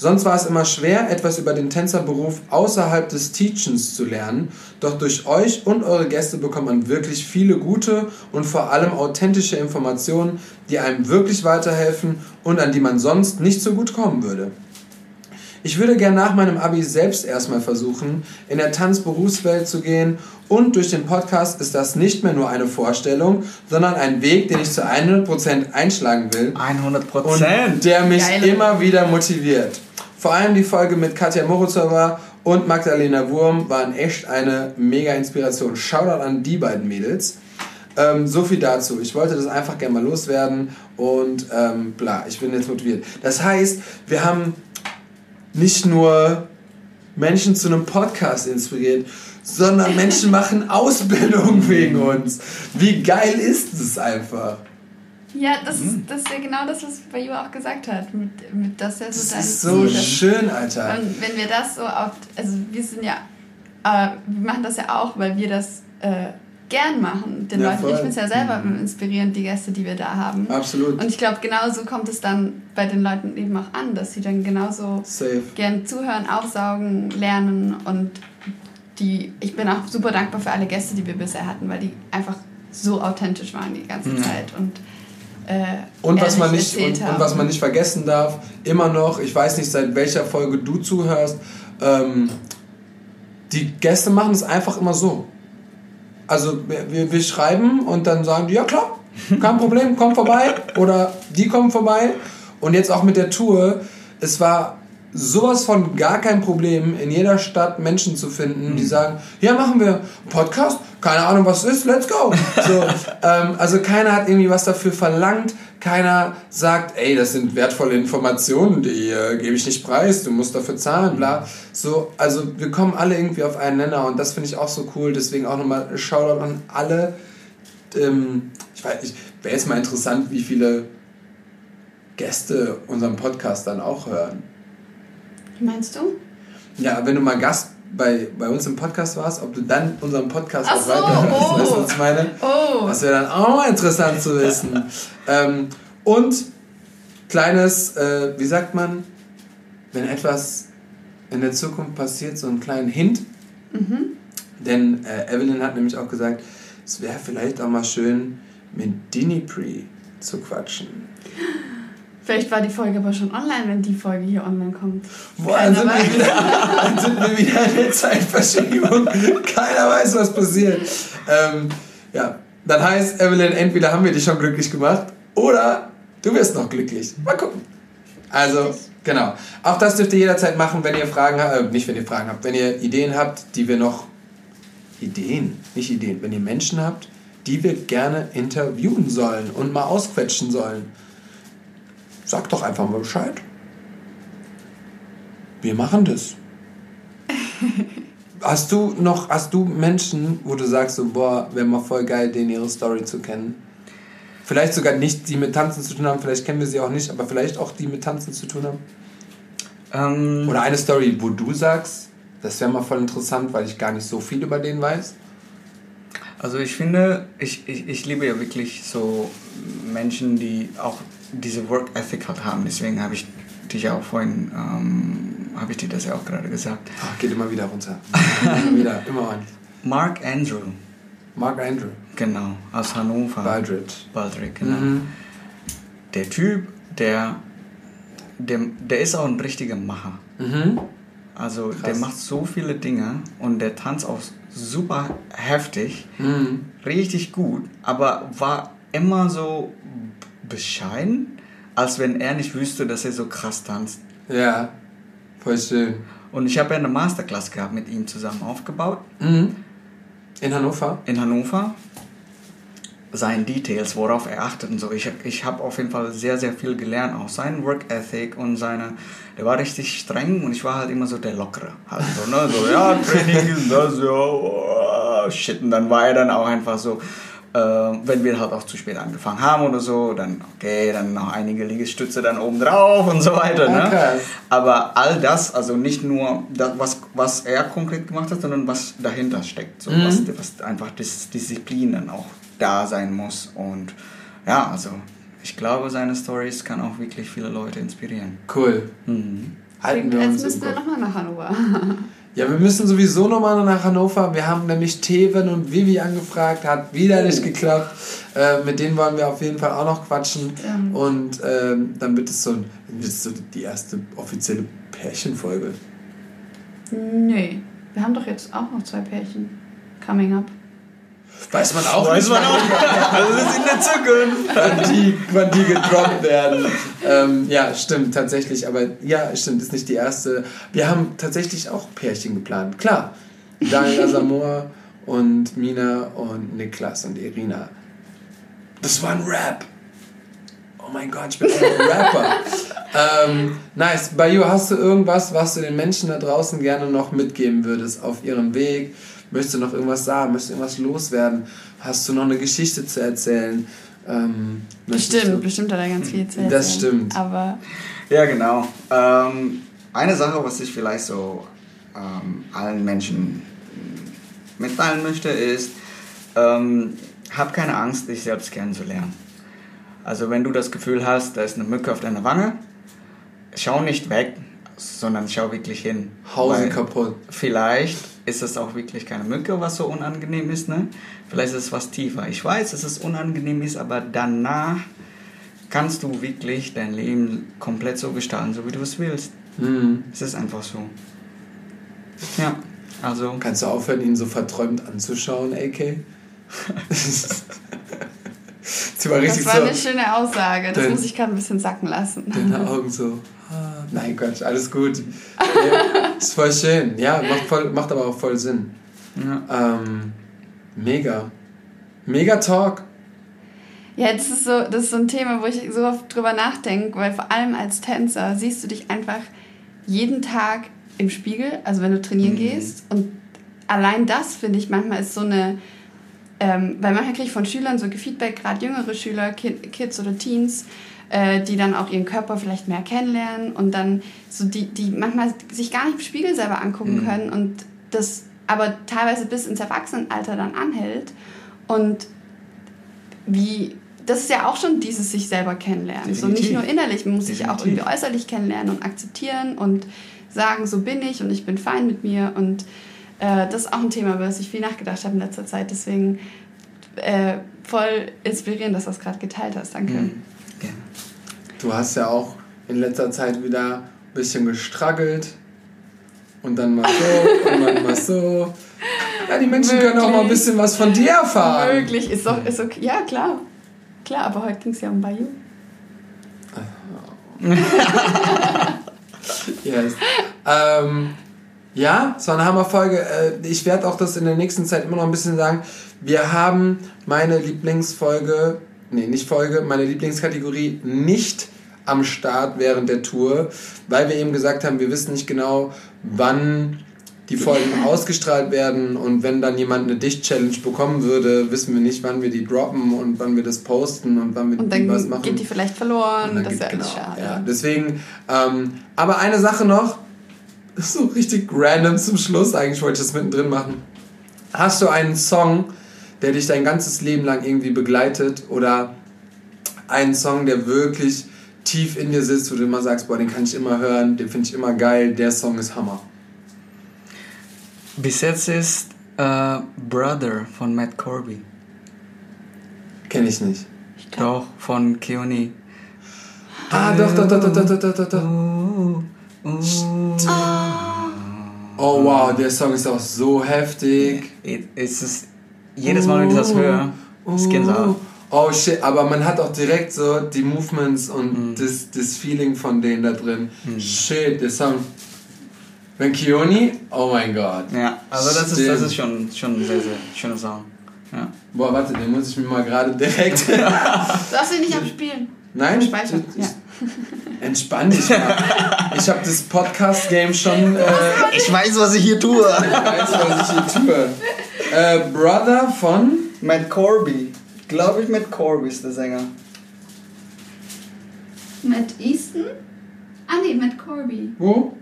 Sonst war es immer schwer, etwas über den Tänzerberuf außerhalb des Teachens zu lernen. Doch durch euch und eure Gäste bekommt man wirklich viele gute und vor allem authentische Informationen, die einem wirklich weiterhelfen und an die man sonst nicht so gut kommen würde. Ich würde gern nach meinem Abi selbst erstmal versuchen, in der Tanzberufswelt zu gehen und durch den Podcast ist das nicht mehr nur eine Vorstellung, sondern ein Weg, den ich zu 100% einschlagen will. 100%. Und der mich Geile. immer wieder motiviert. Vor allem die Folge mit Katja Morozova und Magdalena Wurm waren echt eine mega Inspiration. Shoutout an die beiden Mädels. Ähm, so viel dazu. Ich wollte das einfach gerne mal loswerden und ähm, bla, ich bin jetzt motiviert. Das heißt, wir haben nicht nur Menschen zu einem Podcast inspiriert, sondern Menschen machen Ausbildung wegen uns. Wie geil ist es einfach? Ja, das ist, das ist ja genau das, was Bayu auch gesagt hat. Mit, mit er so Das ist so Ziel schön, Alter. Und wenn wir das so auf, also wir sind ja, äh, wir machen das ja auch, weil wir das äh, gern machen. Den Ja, Leuten, voll. ich finde es ja selber inspirierend, die Gäste, die wir da haben. Absolut. Und ich glaube, genauso kommt es dann bei den Leuten eben auch an, dass sie dann genauso Safe. gern zuhören, aufsaugen, lernen und die, ich bin auch super dankbar für alle Gäste, die wir bisher hatten, weil die einfach so authentisch waren die ganze Mhm. Zeit und äh, Und was, man nicht, und, und was man nicht vergessen darf, immer noch, ich weiß nicht, seit welcher Folge du zuhörst, ähm, die Gäste machen es einfach immer so. Also wir, wir, schreiben und dann sagen die, ja klar, kein Problem, komm vorbei. Oder die kommen vorbei. Und jetzt auch mit der Tour, es war sowas von gar kein Problem, in jeder Stadt Menschen zu finden, die sagen, ja, machen wir Podcast, keine Ahnung, was es ist, let's go. So, ähm, also keiner hat irgendwie was dafür verlangt, keiner sagt, ey, das sind wertvolle Informationen, die äh, gebe ich nicht preis, du musst dafür zahlen, bla. So, also wir kommen alle irgendwie auf einen Nenner und das finde ich auch so cool, deswegen auch nochmal Shoutout an alle. Ähm, ich weiß, ich wäre jetzt mal interessant, wie viele Gäste unseren Podcast dann auch hören. Meinst du? Ja, wenn du mal Gast bei, bei uns im Podcast warst, ob du dann unseren Podcast Ach auch so, weiterhörst. oh. Weißt du, was ich meine? Oh, Das wäre dann auch mal interessant zu wissen. ähm, und kleines, äh, wie sagt man, wenn etwas in der Zukunft passiert, so einen kleinen Hint. Denn äh, Evelyn hat nämlich auch gesagt, es wäre vielleicht auch mal schön, mit Dinipri zu quatschen. vielleicht war die Folge aber schon online, wenn die Folge hier online kommt. Boah, dann sind, wir wieder, dann sind wir wieder in der Zeitverschiebung. Keiner weiß, was passiert. Ähm, ja, dann heißt Evelyn, entweder haben wir dich schon glücklich gemacht oder du wirst noch glücklich. Mal gucken. Also, genau. Auch das dürft ihr jederzeit machen, wenn ihr Fragen habt. Äh, nicht, wenn ihr Fragen habt. Wenn ihr Ideen habt, die wir noch. Ideen, nicht Ideen. Wenn ihr Menschen habt, die wir gerne interviewen sollen und mal ausquetschen sollen. Sagt doch einfach mal Bescheid. Wir machen das. Hast du noch, hast du Menschen, wo du sagst, so, boah, wäre mal voll geil, denen ihre Story zu kennen? Vielleicht sogar nicht, die mit Tanzen zu tun haben, vielleicht kennen wir sie auch nicht, aber vielleicht auch die mit Tanzen zu tun haben. Ähm, Oder eine Story, wo du sagst, das wäre mal voll interessant, weil ich gar nicht so viel über den weiß. Also ich finde, ich, ich, ich liebe ja wirklich so Menschen, die auch diese Work Ethic halt haben. Deswegen habe ich dich ja auch vorhin, ähm, habe ich dir das ja auch gerade gesagt. Ach, geht immer wieder runter. immer wieder, immer on. Mark Andrew, Mark Andrew, genau, aus Hannover. Baldrich. Baldrick, genau. Mhm. Der Typ, der, der, der ist auch ein richtiger Macher. Mhm. Also Krass. der macht so viele Dinge und der tanzt auch super heftig, Mhm. richtig gut, aber war immer so bescheiden, als wenn er nicht wüsste, dass er so krass tanzt. Ja, voll schön. Und ich habe ja eine Masterclass gehabt mit ihm zusammen aufgebaut Mhm. In Hannover? in Hannover. Seinen Details, worauf er achtet und so. Ich, ich habe auf jeden Fall sehr, sehr viel gelernt, auch seinen Work Ethic und seine. Der war richtig streng und ich war halt immer so der Lockere. Halt so, ne? So, ja, Training ist das, ja, oh, shit. Und dann war er dann auch einfach so, wenn wir halt auch zu spät angefangen haben oder so, dann, okay, dann noch einige Liegestütze dann oben drauf und so weiter, ne? krass. Aber all das, also nicht nur das, was, was er konkret gemacht hat, sondern was dahinter steckt. So, Mhm. was, was einfach Dis Disziplin dann auch da sein muss. Und ja, also ich glaube, seine Stories kann auch wirklich viele Leute inspirieren. Cool. Mhm. halten wir Jetzt uns im müssen wir nochmal nach Hannover. Ja, wir müssen sowieso nochmal nach Hannover. Wir haben nämlich Teven und Vivi angefragt, hat wieder nicht geklappt. Äh, mit denen wollen wir auf jeden Fall auch noch quatschen. Stimmt. Und ähm, dann wird es so, ein- wird es so die erste offizielle Pärchenfolge. Nee, wir haben doch jetzt auch noch zwei Pärchen. Coming up. Weiß man auch Weiß nicht, man auch. Also das ist in der Zukunft. wann die, wann die gedroppt werden. ähm, ja, stimmt, tatsächlich. Aber ja, stimmt, ist nicht die erste. Wir haben tatsächlich auch Pärchen geplant. Klar. Daniel Asamoah und Mina und Niklas und Irina. Das war ein Rap. Oh mein Gott, ich bin ein Rapper. ähm, nice. Bayu, hast du irgendwas, was du den Menschen da draußen gerne noch mitgeben würdest auf ihrem Weg? Möchtest du noch irgendwas sagen? Möchtest du irgendwas loswerden? Hast du noch eine Geschichte zu erzählen? Ähm, Bestimmt, du- bestimmt hat er ganz viel zu Das erzählen. stimmt. Aber Ja, genau. Ähm, eine Sache, was ich vielleicht so ähm, allen Menschen mitteilen möchte, ist, ähm, hab keine Angst, dich selbst kennenzulernen. Also wenn du das Gefühl hast, da ist eine Mücke auf deiner Wange, schau nicht weg, sondern schau wirklich hin. Hau sie Weil kaputt. Vielleicht ist es auch wirklich keine Mücke, was so unangenehm ist. Ne? Vielleicht ist es was tiefer. Ich weiß, dass es unangenehm ist, aber danach kannst du wirklich dein Leben komplett so gestalten, so wie du es willst. Hm. Es ist einfach so. Ja, also. Kannst du aufhören, ihn so verträumt anzuschauen, AK? Sie war das war so. eine schöne Aussage. Das Denn- muss ich gerade ein bisschen sacken lassen. Deine Augen so. Ah, nein, Gott, alles gut. Ja, ist voll schön. Ja, macht, voll, macht aber auch voll Sinn. Ja. Ähm, mega. Mega Talk. Ja, das ist so, das ist so ein Thema, wo ich so oft drüber nachdenke, weil vor allem als Tänzer siehst du dich einfach jeden Tag im Spiegel, also wenn du trainieren Mhm. gehst. Und allein das finde ich manchmal ist so eine, ähm, weil manchmal kriege ich von Schülern so Feedback, gerade jüngere Schüler, Ki- Kids oder Teens, äh, die dann auch ihren Körper vielleicht mehr kennenlernen und dann so die, die manchmal sich gar nicht im Spiegel selber angucken Mhm. können und das aber teilweise bis ins Erwachsenenalter dann anhält. Und wie, das ist ja auch schon dieses sich selber kennenlernen. So nicht nur innerlich, man muss sich auch irgendwie äußerlich kennenlernen und akzeptieren und sagen, so bin ich und ich bin fein mit mir. Und äh, das ist auch ein Thema, über das ich viel nachgedacht habe in letzter Zeit. Deswegen äh, voll inspirierend, dass du das gerade geteilt hast. Danke. Mhm. Gerne. Du hast ja auch in letzter Zeit wieder ein bisschen gestruggelt. Und dann mal so und dann mal so. Ja, die Menschen können auch mal ein bisschen was von dir erfahren. Möglich, ist doch, ist okay. Ja, klar. Klar, aber heute ging es ja um Bayou. Yes. ähm, ja, es war eine Hammerfolge. Äh, Ich werde auch das in der nächsten Zeit immer noch ein bisschen sagen. Wir haben meine Lieblingsfolge, nee, nicht Folge, meine Lieblingskategorie nicht am Start während der Tour, weil wir eben gesagt haben, wir wissen nicht genau, wann die Folgen ausgestrahlt werden und wenn dann jemand eine Dicht-Challenge bekommen würde, wissen wir nicht, wann wir die droppen und wann wir das posten und wann wir Und die was dann machen. geht die vielleicht verloren. Dann Das wäre alles genau, schade. Ja, deswegen, ähm, aber eine Sache noch, so richtig random zum Schluss, eigentlich wollte ich das mittendrin machen. Hast du einen Song, der dich dein ganzes Leben lang irgendwie begleitet oder einen Song, der wirklich tief in dir sitzt, wo du immer sagst, boah, den kann ich immer hören, den finde ich immer geil, der Song ist Hammer. Bis jetzt ist äh, Brother von Matt Corby. Kenn ich nicht. Doch, von Keone. Ah, doch, doch, doch, doch, doch, doch, doch, doch. Oh wow, der Song ist auch so heftig. Es ist, jedes Mal, wenn ich das höre, ist Gänsehaut. Oh shit, aber man hat auch direkt so die Movements und das, das Feeling von denen da drin. Shit, der Song. Wenn Kioni, oh mein Gott. Ja, also das ist, das Stimmt. ist schon, schon ein sehr, sehr schöner Song. Ja. Boah, warte, den muss ich mir mal gerade direkt. Du darfst ihn nicht abspielen. Nein, Speichern, ich- ja. Entspann dich mal. Ich habe das Podcast-Game schon. Äh, Ich weiß, was ich hier tue. weiß, was ich hier tue. Äh, Brother von. Matt Corby. Glaube ich, Matt Corby ist der Sänger. Matt Easton? Ah nee, Matt Corby. Wo?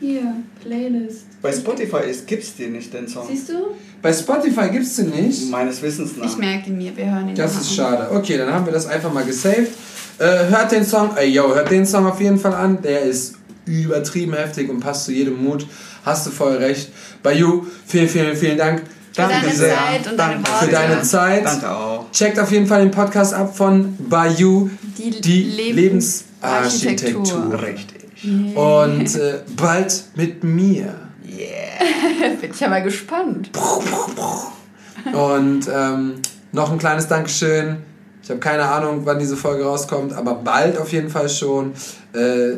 Hier, Playlist. Bei Spotify gibt es den nicht, den Song. Siehst du? Bei Spotify gibt's den nicht. Meines Wissens nach. Ich merke mir, wir hören ihn Das ist schade. Okay, dann haben wir das einfach mal gesaved. Äh, hört den Song, äh, yo, hört den Song auf jeden Fall an. Der ist übertrieben heftig und passt zu jedem Mut. Hast du voll recht. Bayou, vielen, vielen, vielen Dank. Für deine sehr. Zeit und deine Danke. Worte. Für deine Zeit. Danke auch. Checkt auf jeden Fall den Podcast ab von Bayou, Die die Lebens- Lebensarchitektur. Richtig. Und äh, bald mit mir. Bin ich ja mal gespannt. Und ähm, noch ein kleines Dankeschön. Ich habe keine Ahnung, wann diese Folge rauskommt, aber bald auf jeden Fall schon. Äh,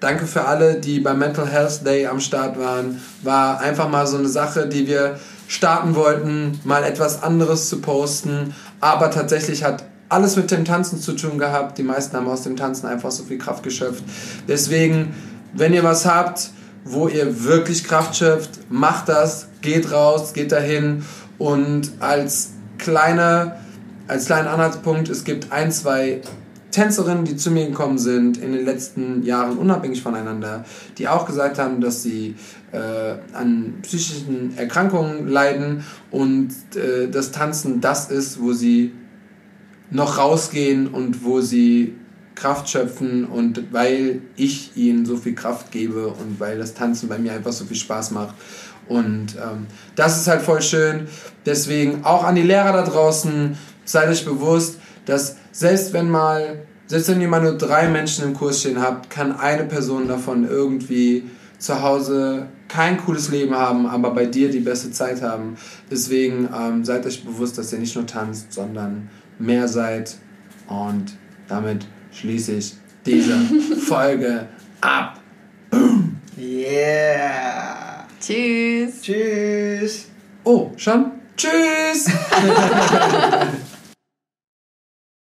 danke für alle, die beim Mental Health Day am Start waren. War einfach mal so eine Sache, die wir starten wollten, mal etwas anderes zu posten. Aber tatsächlich hat alles mit dem Tanzen zu tun gehabt. Die meisten haben aus dem Tanzen einfach so viel Kraft geschöpft. Deswegen, wenn ihr was habt, wo ihr wirklich Kraft schöpft, macht das, geht raus, geht dahin und als kleine, als kleinen Anhaltspunkt, es gibt ein, zwei Tänzerinnen, die zu mir gekommen sind in den letzten Jahren, unabhängig voneinander, die auch gesagt haben, dass sie äh, an psychischen Erkrankungen leiden und äh, das Tanzen das ist, wo sie noch rausgehen und wo sie Kraft schöpfen und weil ich ihnen so viel Kraft gebe und weil das Tanzen bei mir einfach so viel Spaß macht. Und ähm, das ist halt voll schön. Deswegen auch an die Lehrer da draußen, seid euch bewusst, dass selbst wenn mal, selbst wenn ihr mal nur drei Menschen im Kurs stehen habt, kann eine Person davon irgendwie zu Hause kein cooles Leben haben, aber bei dir die beste Zeit haben. Deswegen ähm, seid euch bewusst, dass ihr nicht nur tanzt, sondern mehr seid. Und damit schließe ich diese Folge ab. Yeah. Tschüss. Tschüss. Oh, schon? Tschüss!